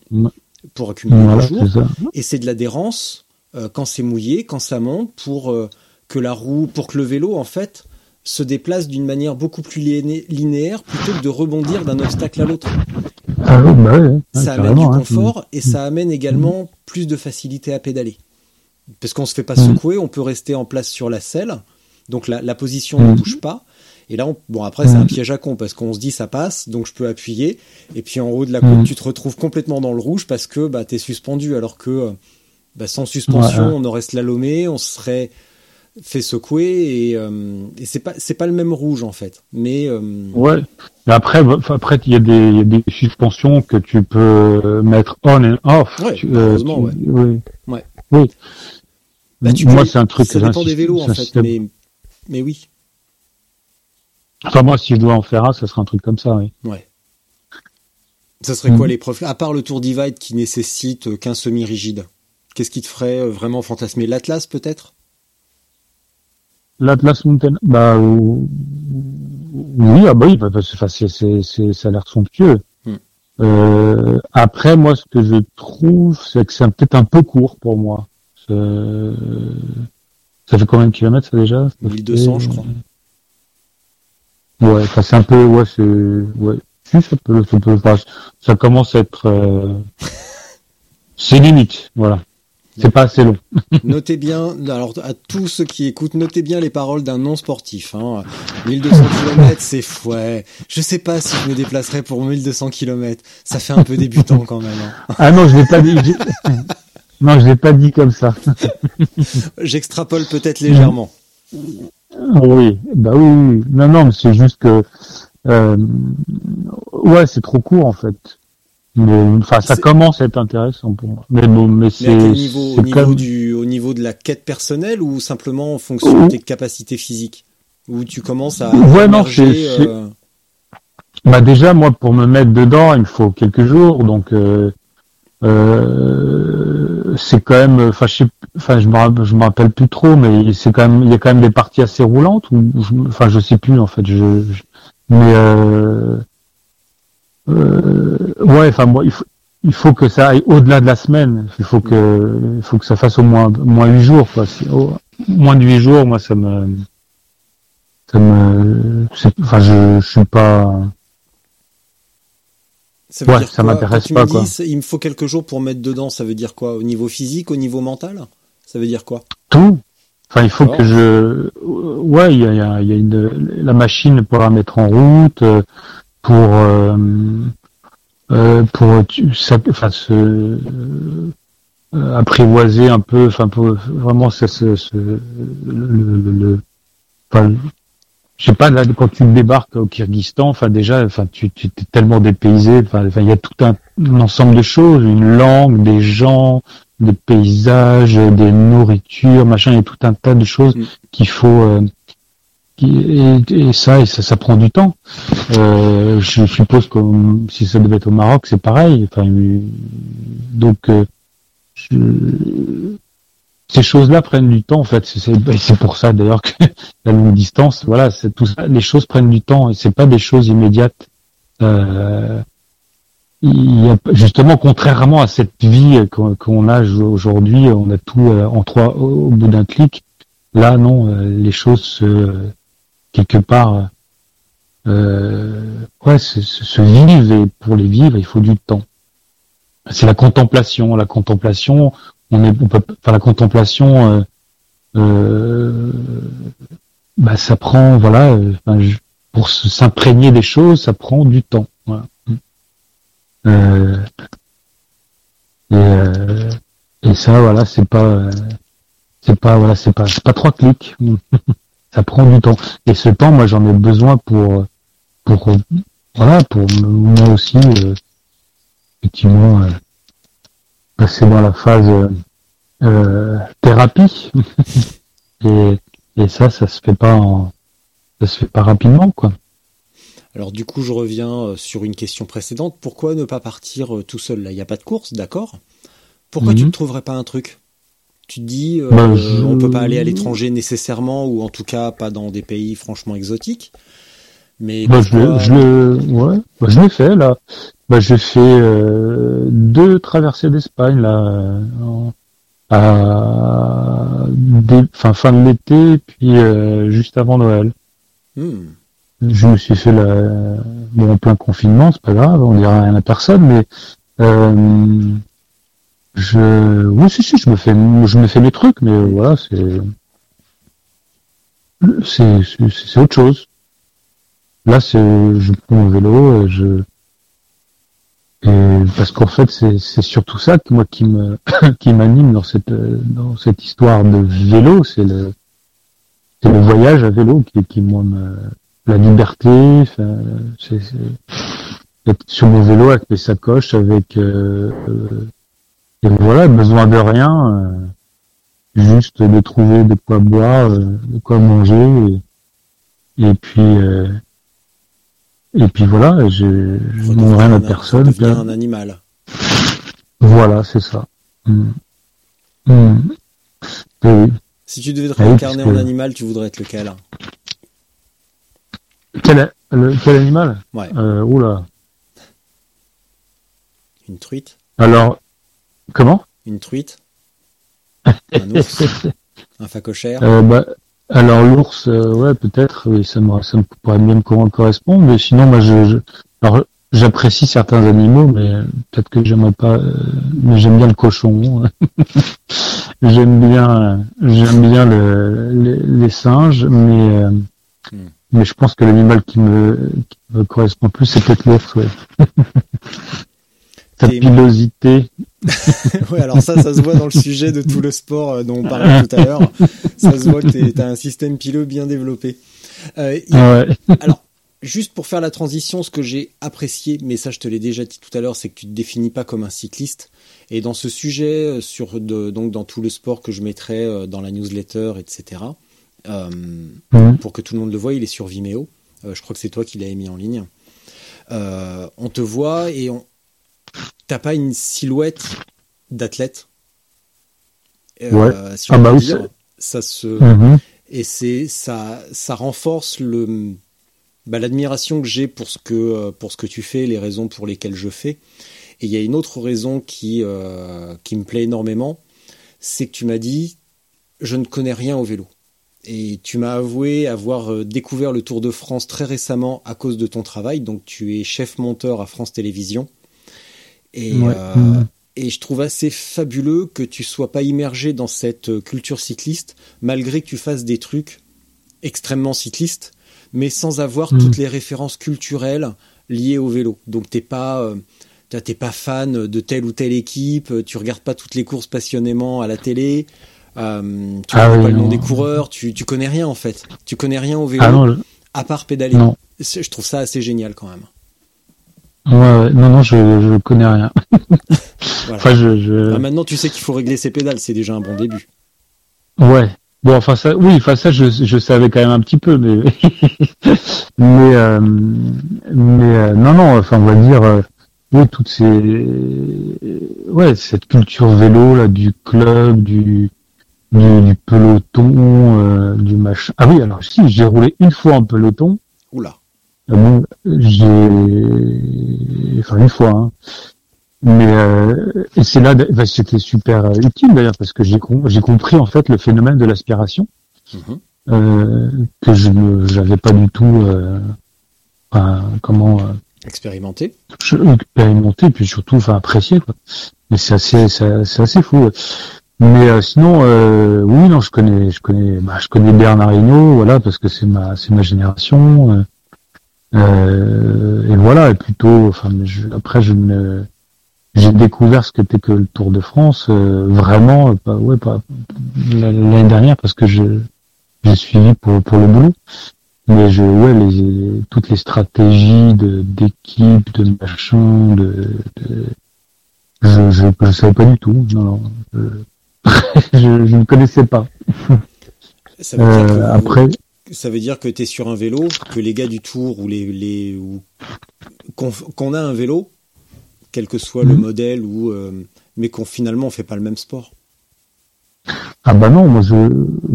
pour accumuler le jour, et c'est de l'adhérence euh, quand c'est mouillé, quand ça monte, pour euh, que la roue, pour que le vélo en fait se déplace d'une manière beaucoup plus linéaire plutôt que de rebondir d'un obstacle à l'autre. Ah bah ça amène du hein. confort et ça amène également plus de facilité à pédaler. Parce qu'on se fait pas secouer, on peut rester en place sur la selle, donc la, position ne bouge pas. Et là, bon après c'est un piège à con parce qu'on se dit ça passe, donc je peux appuyer. Et puis en haut de la côte, tu te retrouves complètement dans le rouge parce que bah t'es suspendu, alors que euh, bah, sans suspension, on aurait slalomé, on serait fait secouer et, euh, et c'est pas c'est pas le même rouge en fait. Mais euh, ouais. Après après il y a des y a des suspensions que tu peux mettre on and off. Ouais, heureusement, ouais. Oui. Ouais. Oui. Bah, tu moi c'est un truc. Ça dépend des vélos en fait, mais mais oui. Enfin moi si je dois en faire un, ça serait un truc comme ça, oui. Ouais. Ça serait quoi mm. l'épreuve À part le Tour Divide qui nécessite qu'un semi-rigide. Qu'est-ce qui te ferait euh, vraiment fantasmer L'Atlas peut-être? L'Atlas Mountain, bah oui, ah bah oui, bah, bah c'est, c'est, c'est, ça a l'air somptueux. Hmm. Euh, après, moi, ce que je trouve, c'est que c'est peut-être un peu court pour moi. Ça, fait combien de kilomètres ça déjà? 1200, je crois. Ouais, ça c'est un peu, ouais, c'est, ouais, ça peut, ça peut, ça commence à être, euh... c'est limite, voilà. C'est pas assez long. notez bien, alors à tous ceux qui écoutent, notez bien les paroles d'un non sportif. Hein. 1200 km, c'est ouais. Je sais pas si je me déplacerai pour 1200 km. Ça fait un peu débutant quand même. Hein. Ah non, je l'ai pas dit. Non, je l'ai pas dit comme ça. J'extrapole peut-être légèrement. Oui, bah oui, oui. Non, non, mais c'est juste que euh, ouais, c'est trop court en fait enfin, ça commence à être intéressant pour moi. Mais bon, mais c'est. au niveau du, au niveau de la quête personnelle ou simplement en fonction de tes capacités physiques, où tu commences à. Ouais, non, c'est. Euh, bah déjà, moi, pour me mettre dedans, il me faut quelques jours, donc. Euh, euh, c'est quand même, enfin, je, enfin, je me, je me rappelle plus trop, mais c'est quand même, il y a quand même des parties assez roulantes ou, enfin, je sais plus en fait. Je, je mais euh, euh, ouais, enfin moi, il faut, il faut que ça aille au-delà de la semaine. Il faut que, il faut que ça fasse au moins moins huit jours, quoi. moins de huit jours, moi, ça me, ça me, enfin, je, je suis pas. Ça veut dire ça m'intéresse pas. quoi. il me faut quelques jours pour mettre dedans. Ça veut dire quoi Au niveau physique, au niveau mental Ça veut dire quoi Tout. Enfin, il faut que je, ouais, il y a, il y a, il y a une... la machine pour la mettre en route. Euh, pour euh, euh, pour ça, enfin, se euh, apprivoiser un peu, enfin pour vraiment ça, ce, le, le, le enfin, je sais pas là quand tu débarques au Kyrgyzstan, enfin déjà, enfin tu, tu es tellement dépaysé, enfin il y a tout un, ensemble de choses, une langue, des gens, des paysages, des nourritures, machin, il y a tout un tas de choses mm. qu'il faut et, ça, ça, prend du temps. Euh, je suppose que si ça devait être au Maroc, c'est pareil. Enfin, donc, euh, ces choses-là prennent du temps. En fait, c'est ben, pour ça d'ailleurs que la longue distance, voilà, c'est tout ça. Les choses prennent du temps et c'est pas des choses immédiates. Euh, justement, contrairement à cette vie qu'on a aujourd'hui, on a tout euh, en trois au bout d'un clic. Là, non, euh, les choses se quelque part, euh, ouais, se, vivre et pour les vivre, il faut du temps. C'est la contemplation. La contemplation, on est, on peut, enfin, la contemplation, euh, euh bah, ça prend, voilà, euh, pour se- s'imprégner des choses, ça prend du temps. Euh, et, euh, et ça, voilà, c'est pas, euh, c'est pas, voilà, c'est pas, c'est pas trois clics. ça prend du temps. Et ce temps, moi, j'en ai besoin pour, pour, voilà, pour me- moi aussi, euh, effectivement, euh, passer dans la phase euh, thérapie. et, et ça, ça se fait pas en, ça se fait pas rapidement, quoi. Alors du coup, je reviens sur une question précédente. Pourquoi ne pas partir tout seul? Là Il n'y a pas de course, d'accord Pourquoi tu Mhm. ne trouverais pas un truc? Tu te dis, euh, Bah, je- on peut pas aller à l'étranger nécessairement, ou en tout cas pas dans des pays franchement exotiques. Mais Bah, je, le, ouais, bah, je l'ai fait là. Bah, j'ai fait euh, deux traversées d'Espagne là, euh, en- à fin, fin de l'été, puis euh, juste avant Noël. Hmm. Je me suis fait la, bon, en plein confinement, c'est pas grave, on dira rien à personne, mais euh, je, oui, si, si, je me fais, je me fais mes trucs, mais voilà, c'est, c'est, c'est, autre chose. Là, c'est, je prends mon vélo, je, et parce qu'en fait, c'est, surtout ça que moi qui me, qui m'anime dans cette, dans cette histoire de vélo, c'est le, c'est le voyage à vélo qui, qui moi me, la liberté, c'est- être sur mon vélo avec mes sacoches, avec euh, euh, et voilà, besoin de rien, euh, juste de trouver de quoi boire, euh, de quoi manger, et, et puis euh, et puis voilà, je, je demande rien à personne. redevenir un animal. Voilà, c'est ça. Mm. Mm. Oui. Si tu devais te Ah oui, réincarner parce en que- animal, tu voudrais être lequel? Quel, le- quel animal? Ouais, euh, Oula. une truite? Alors, comment? Une truite? Un ours? Un phacochère? Euh, bah, alors l'ours, euh, ouais, peut-être, oui, ça me, ça me pourrait bien me co- correspondre, mais sinon, moi, je, je- alors, j'apprécie certains animaux, mais peut-être que j'aimerais pas, euh, mais j'aime bien le cochon, j'aime bien, j'aime bien le, les, les singes, mais, euh, Hmm. mais je pense que l'animal qui me, qui me correspond plus, c'est peut-être l'ours, ouais. Sa pilosité, Ouais, alors ça, ça se voit dans le sujet de tout le sport euh, dont on parlait tout à l'heure. Ça se voit que tu as un système pileux bien développé. Euh, il- ouais. Alors, juste pour faire la transition, ce que j'ai apprécié, mais ça je te l'ai déjà dit tout à l'heure, c'est que tu te définis pas comme un cycliste. Et dans ce sujet, euh, sur de, donc dans tout le sport que je mettrai dans la newsletter, etc. euh, pour que tout le monde le voit, il est sur Vimeo. Euh, je crois que c'est toi qui l'avais mis en ligne. Euh, on te voit et on t'as pas une silhouette d'athlète? Euh, si Ah bah oui, ça se Mhm. et c'est ça ça renforce le bah, l'admiration que j'ai pour ce que euh, pour ce que tu fais les raisons pour lesquelles je fais. Et il y a une autre raison qui euh, qui me plaît énormément c'est que tu m'as dit je ne connais rien au vélo. Et tu m'as avoué avoir découvert le Tour de France très récemment à cause de ton travail. Donc tu es chef monteur à France Télévisions et Ouais. euh, Mhm. et je trouve assez fabuleux que tu sois pas immergé dans cette euh, culture cycliste, malgré que tu fasses des trucs extrêmement cyclistes, mais sans avoir Mhm. toutes les références culturelles liées au vélo. Donc t'es pas, euh, t'es pas fan de telle ou telle équipe, tu regardes pas toutes les courses passionnément à la télé, euh, tu Ah connais oui, pas le nom des coureurs, tu, tu connais rien en fait. Tu connais rien au vélo, Ah non, je- à part pédaler. non. Je trouve ça assez génial quand même. Ouais, ouais, non, non, je, je connais rien. Voilà. Enfin, je, je... Ah, maintenant tu sais qu'il faut régler ses pédales, c'est déjà un bon début. ouais. Bon, enfin ça, oui, enfin ça, je, je savais quand même un petit peu, mais, mais, euh, mais euh, non, non, enfin, on va dire, euh, oui, toutes ces, ouais, cette culture vélo là, du club, du, du, du peloton, euh, du machin. Ah oui, alors si, j'ai roulé une fois en peloton. Oula. J'ai, enfin une fois, hein. mais euh, et c'est là, bah, c'était super euh, utile d'ailleurs parce que j'ai com- j'ai compris en fait le phénomène de l'aspiration Mhm. euh, que je ne j'avais pas du tout, euh, enfin, comment euh, Expérimenté. expérimenté puis surtout enfin apprécié quoi. Mais c'est assez c'est c'est assez fou. Mais euh, sinon, euh, oui, non, je connais, je connais, bah, je connais Bernard Hinault, voilà, parce que c'est ma, c'est ma génération. Euh, et voilà, et plutôt, enfin, je, après, je ne, j'ai découvert ce que qu'était que le Tour de France, euh, vraiment, pas, ouais, pas l'année dernière, parce que je, j'ai suivi pour pour le boulot. Mais je, ouais, les, toutes les stratégies de d'équipe, de machin, de, de je, je, je savais pas du tout. Non, non. je, je ne connaissais pas. Ça veut dire que, euh, après, ça veut dire que tu es sur un vélo, que les gars du tour ou les, les qu'on a un vélo, quel que soit le mhm. modèle ou euh, mais qu'on finalement on fait pas le même sport. Ah bah non, moi je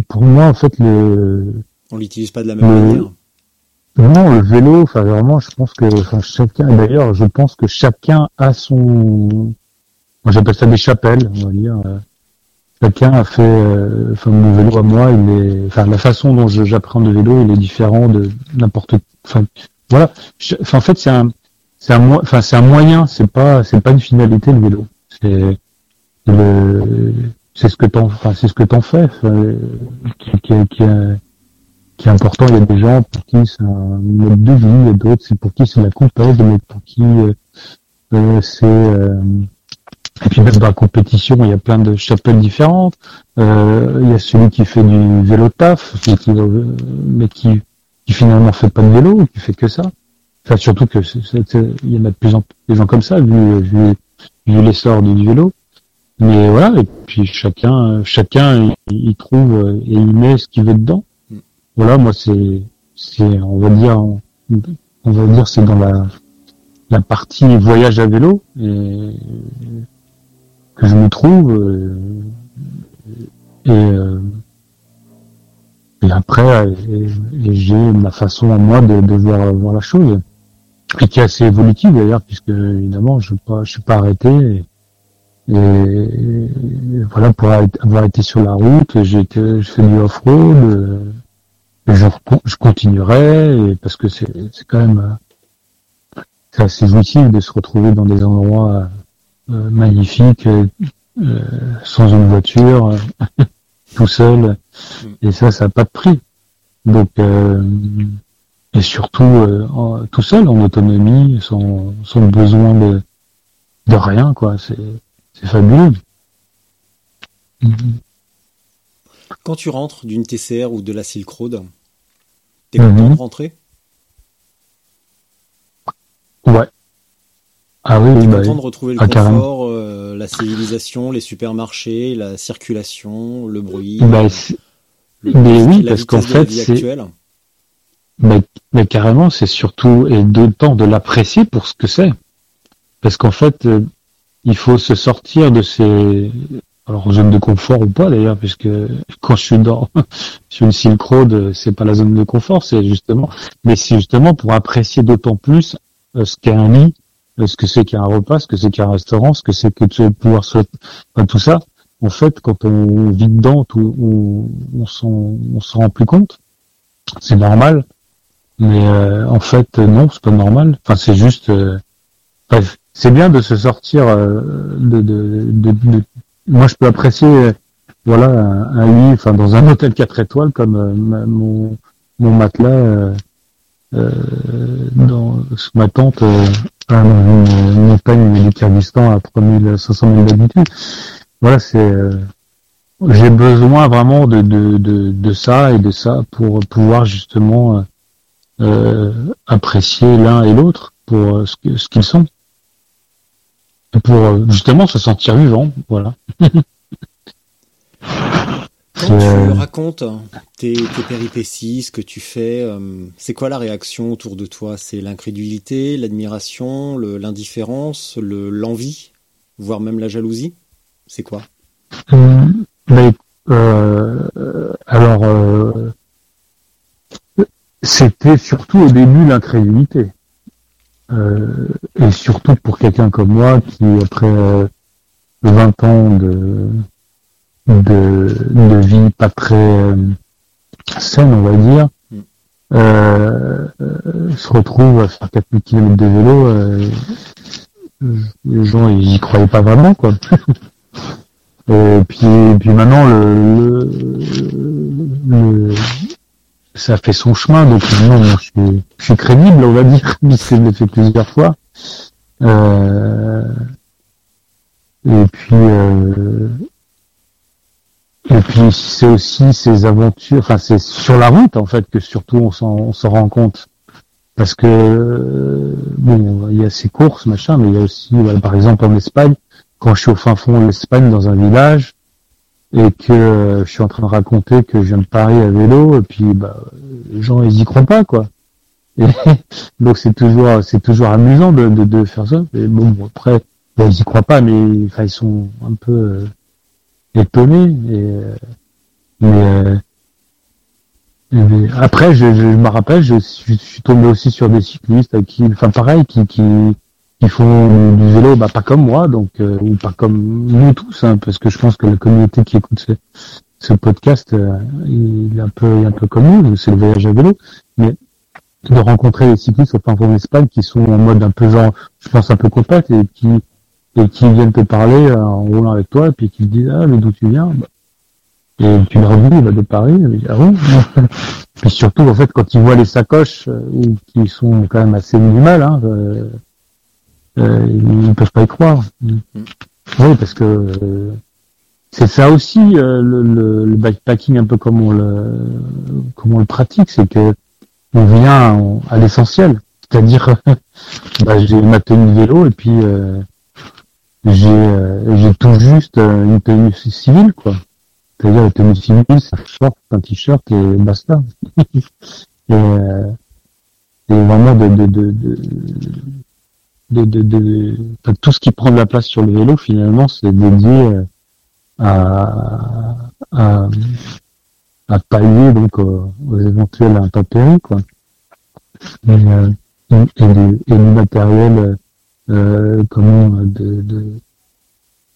pour moi en fait le on l'utilise pas de la même manière. Non, le vélo, enfin vraiment, je pense que enfin, chacun d'ailleurs, je pense que chacun a son moi j'appelle ça des chapelles, on va dire. Chacun a fait, euh, enfin mon vélo à moi, il est, enfin la façon dont j'apprends le vélo, il est différent de n'importe, enfin voilà. En fait, c'est un, c'est un, moyen, c'est pas, c'est pas une finalité le vélo. C'est le, c'est ce que t'en, enfin c'est ce que t'en fais, qui, qui, qui est important. Il y a des gens pour qui c'est un mode de vie, et d'autres c'est pour qui c'est la compète, mais pour qui euh, euh c'est euh, et puis même dans la compétition, il y a plein de chapelles différentes. Euh, il y a celui qui fait du vélo taf, qui, mais qui, qui finalement fait pas de vélo, qui fait que ça. Enfin, surtout que il y en a de plus en plus des gens comme ça, vu, l'essor du vélo. Mais voilà, et puis chacun, chacun, il, trouve et il met ce qu'il veut dedans. Voilà, moi c'est, c'est, on va dire, on va dire, c'est dans la, la partie voyage à vélo. Que je me trouve euh, et, euh, et après j'ai ma façon à moi de, de voir, voir, la chose et qui est assez évolutive d'ailleurs puisque évidemment je pas je suis pas arrêté et, voilà pour avoir été sur la route j'ai je fais du off-road et je, je continuerai parce que c'est quand même c'est assez jouissif de se retrouver dans des endroits euh, magnifique, euh, euh, sans une voiture, tout seul. Mm. Et ça, ça n'a pas de prix. Donc, et surtout tout seul, en autonomie, sans, sans besoin de, de rien, quoi. C'est, c'est fabuleux. Quand tu rentres d'une TCR ou de la Silk Road, t'es content de rentrer? Ouais. Ah oui, oui, bah content de retrouver le ah, confort, euh, la civilisation, les supermarchés, la circulation, le bruit. Bah, mais oui, parce qu'en fait, c'est. Mais, mais, carrément, c'est surtout et d'autant de l'apprécier pour ce que c'est, parce qu'en fait, euh, il faut se sortir de ces alors zone de confort ou pas d'ailleurs, puisque quand je suis dans sur une Silk Road, c'est pas la zone de confort, c'est justement, mais c'est justement pour apprécier d'autant plus euh, ce qu'est un lit, ce que c'est qu'un repas, ce que c'est qu'un restaurant, ce que c'est que de pouvoir se... Enfin, tout ça, en fait, quand on vit dedans, tout, on, on s'en rend plus compte. C'est normal, mais euh, en fait, non, c'est pas normal. Enfin, c'est juste... Euh, bref, c'est bien de se sortir euh, de, Moi, je peux apprécier, voilà, un, lit, enfin, dans un hôtel 4 étoiles, comme mon, mon matelas... dans ma tante une, montagne du Kyrgyzstan à 3500 000 habitants. Voilà, c'est euh, j'ai besoin vraiment de, de, de, de, ça et de ça pour pouvoir justement euh, euh apprécier l'un et l'autre pour ce, ce qu'ils sont. pour euh, justement se sentir vivant, voilà. Quand tu euh, racontes tes, tes, péripéties, ce que tu fais, euh, c'est quoi la réaction autour de toi? C'est l'incrédulité, l'admiration, l'indifférence, l'envie, voire même la jalousie? C'est quoi? Euh, mais, euh, Alors, euh, c'était surtout au début l'incrédulité. et surtout pour quelqu'un comme moi qui, après 20 ans de de, de vie pas très euh, saine, on va dire, mm. euh, se retrouve à faire 4000 km de vélo, euh, les gens ils y croyaient pas vraiment quoi. Et puis, puis maintenant, le, le, ça fait son chemin, donc maintenant, je suis, je suis crédible, on va dire, puisque je l'ai fait plusieurs fois. Euh, et puis, euh, et puis c'est aussi ces aventures, enfin c'est sur la route en fait que surtout on s'en, on s'en rend compte. Parce que bon, il y a ces courses, machin, mais il y a aussi, par exemple en Espagne, quand je suis au fin fond de l'Espagne dans un village et que je suis en train de raconter que je viens de Paris à vélo, et puis bah, les gens ils y croient pas quoi. Et donc c'est toujours c'est toujours amusant de, de, de faire ça. Et bon, après ils y croient pas, mais enfin ils sont un peu euh, étonné. Et, euh, mais, euh, après, je, je, me rappelle, je, suis tombé aussi sur des cyclistes qui, enfin pareil, qui, qui, qui font du vélo, bah pas comme moi, donc euh, ou pas comme nous tous, hein, parce que je pense que la communauté qui écoute ce, ce podcast, il est un peu, un peu comme nous, c'est le voyage à vélo, mais de rencontrer des cyclistes au fin fond d'Espagne qui sont en mode un peu genre, je pense un peu compact et qui et qui viennent te parler euh, en roulant avec toi, et puis qui te disent ah mais d'où tu viens? Bah. Et tu leur dis bah, de Paris, et ah oui. puis surtout en fait quand ils voient les sacoches euh, ou qui sont quand même assez minimales, hein, euh, euh, ils ne peuvent pas y croire. Mm. Oui parce que euh, c'est ça aussi le, le, le, bikepacking un peu comme on le comme on le pratique, c'est que on vient à l'essentiel, c'est-à-dire bah, j'ai ma tenue de vélo et puis j'ai euh, tout juste euh, une tenue civile quoi. C'est-à-dire une tenue civile c'est un short un t-shirt et basta. Et, euh, et vraiment de de de, de, de, de, de tout ce qui prend de la place sur le vélo finalement c'est dédié euh, à à, à pallier donc aux, aux éventuelles intempéries quoi. Et, euh, et, du, et du matériel euh, comment de, de,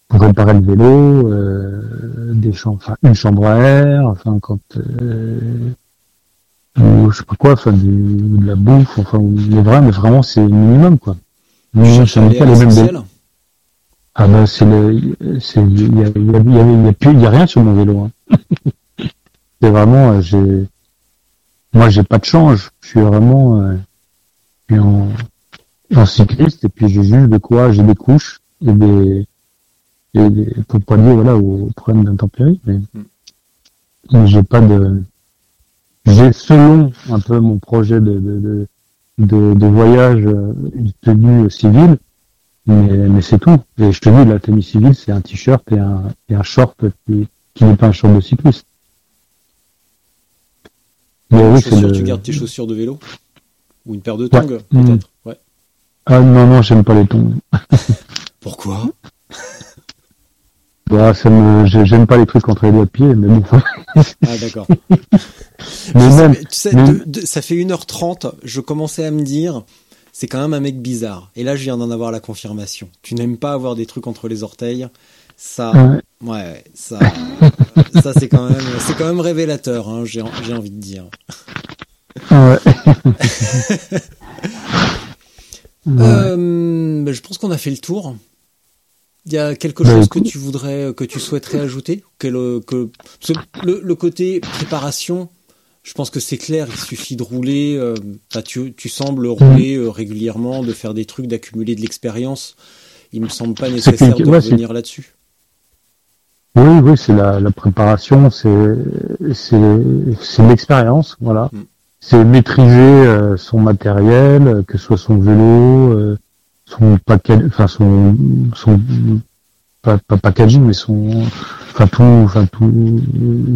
pour réparer le vélo, euh, des chambres, enfin une chambre à air, enfin quand euh, ou, je sais pas quoi, enfin du, de la bouffe, enfin mais vraiment, mais vraiment c'est le minimum quoi. Mais je pas les mêmes Ah ben c'est le, c'est il y a, y, a, y, a, y, a plus, y a rien sur mon vélo. Hein. c'est vraiment, euh, j'ai, moi j'ai pas de change, je suis vraiment, euh, je suis en, en cycliste et puis j'ai juste de quoi, j'ai des couches et des, et des pour pallier voilà au problème d'intempéries, mais, mm. mais j'ai pas de, j'ai selon un peu mon projet de de, de, de, voyage une tenue civile, mais, mais c'est tout. Et je te dis, la tenue civile, c'est un t-shirt et un, et un short qui, qui n'est pas un short de cycliste. Mais oui, c'est le... Tu gardes tes chaussures de vélo? Ou une paire de tongs, peut-être? Ouais. Ah non, non, j'aime pas les tongs. Pourquoi? Bah, ça me, j'aime pas les trucs entre les doigts de pied, mais bon. ah d'accord. mais même, tu sais, ça fait 1h30, je commençais à me dire, c'est quand même un mec bizarre. Et là, je viens d'en avoir la confirmation. Tu n'aimes pas avoir des trucs entre les orteils? Ça, ouais, ça, ça c'est quand même, c'est quand même révélateur, hein, j'ai, j'ai envie de dire. Ouais. Euh, ben, je pense qu'on a fait le tour. Il y a quelque bah, chose que tu voudrais, que tu souhaiterais ajouter que, que le, le, côté préparation, je pense que c'est clair. Il suffit de rouler. Euh, tu, tu sembles rouler euh, régulièrement, de faire des trucs, d'accumuler de l'expérience. Il me semble pas nécessaire de revenir là-dessus. Oui, oui, c'est la, la, préparation, c'est c'est l'expérience, voilà. Mm c'est maîtriser euh, son matériel, euh, que ce soit son vélo, euh, son paquet, enfin son, son pas, pas, packaging, mais son, enfin tout, enfin tout,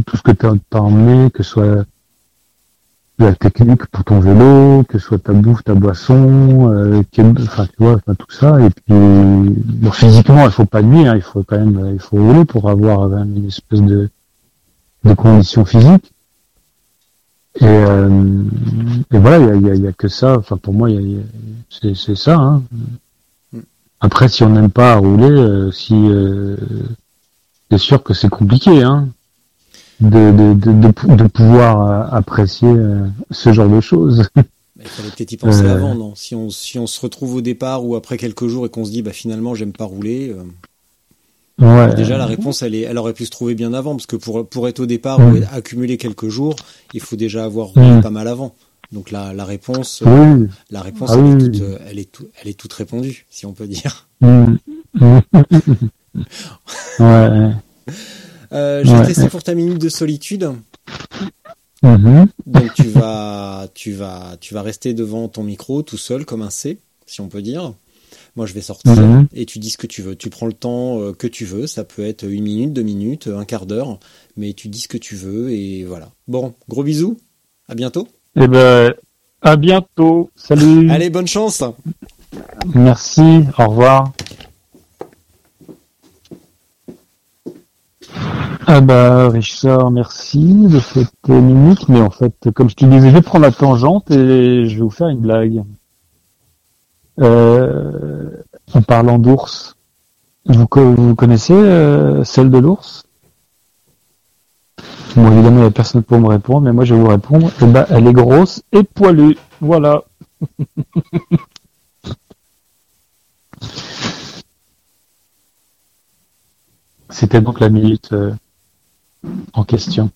tout ce que tu as emmené, que ce soit la technique pour ton vélo, que ce soit ta bouffe, ta boisson, euh, enfin tu vois, enfin, tout ça. Et puis, bon, physiquement, il faut pas nuire, hein, il faut quand même, il faut rouler pour avoir une espèce de, de conditions physiques. Et, euh, et voilà, il y a, y a, que ça. Enfin, pour moi, c'est ça. Hein. Après, si on n'aime pas rouler, euh, si euh, c'est sûr que c'est compliqué, hein, de, de, de, de, pouvoir apprécier ce genre de choses. Il fallait peut-être y penser avant, non? Si on, si on se retrouve au départ ou après quelques jours et qu'on se dit, bah finalement, j'aime pas rouler. Ouais. Déjà, la réponse, elle, est, elle aurait pu se trouver bien avant, parce que pour, pour être au départ ou accumuler quelques jours, il faut déjà avoir pas mal avant. Donc la, la réponse, Oui. la réponse, Ah elle, oui, est toute, euh, elle, est tout- elle est toute répondue, si on peut dire. Mm. ouais. Euh, je vais Ouais. te laisser pour ta minute de solitude. Mhm. Donc tu vas, tu vas, tu vas rester devant ton micro tout seul comme un C, si on peut dire. Moi, je vais sortir Mhm. et tu dis ce que tu veux. Tu prends le temps euh, que tu veux. Ça peut être une minute, deux minutes, un quart d'heure, mais tu dis ce que tu veux et voilà. Bon, gros bisous. À bientôt. Eh ben, à bientôt. Salut. Allez, bonne chance. Merci. Au revoir. Ah bah Richard, merci de cette minute, mais en fait, comme je te disais, je vais prendre la tangente et je vais vous faire une blague. Euh, en parlant d'ours, vous, vous connaissez euh, celle de l'ours? Bon, évidemment, il n'y a personne pour me répondre, mais moi, je vais vous répondre. Eh ben, elle est grosse et poilue. Voilà. C'était donc la minute euh, en question.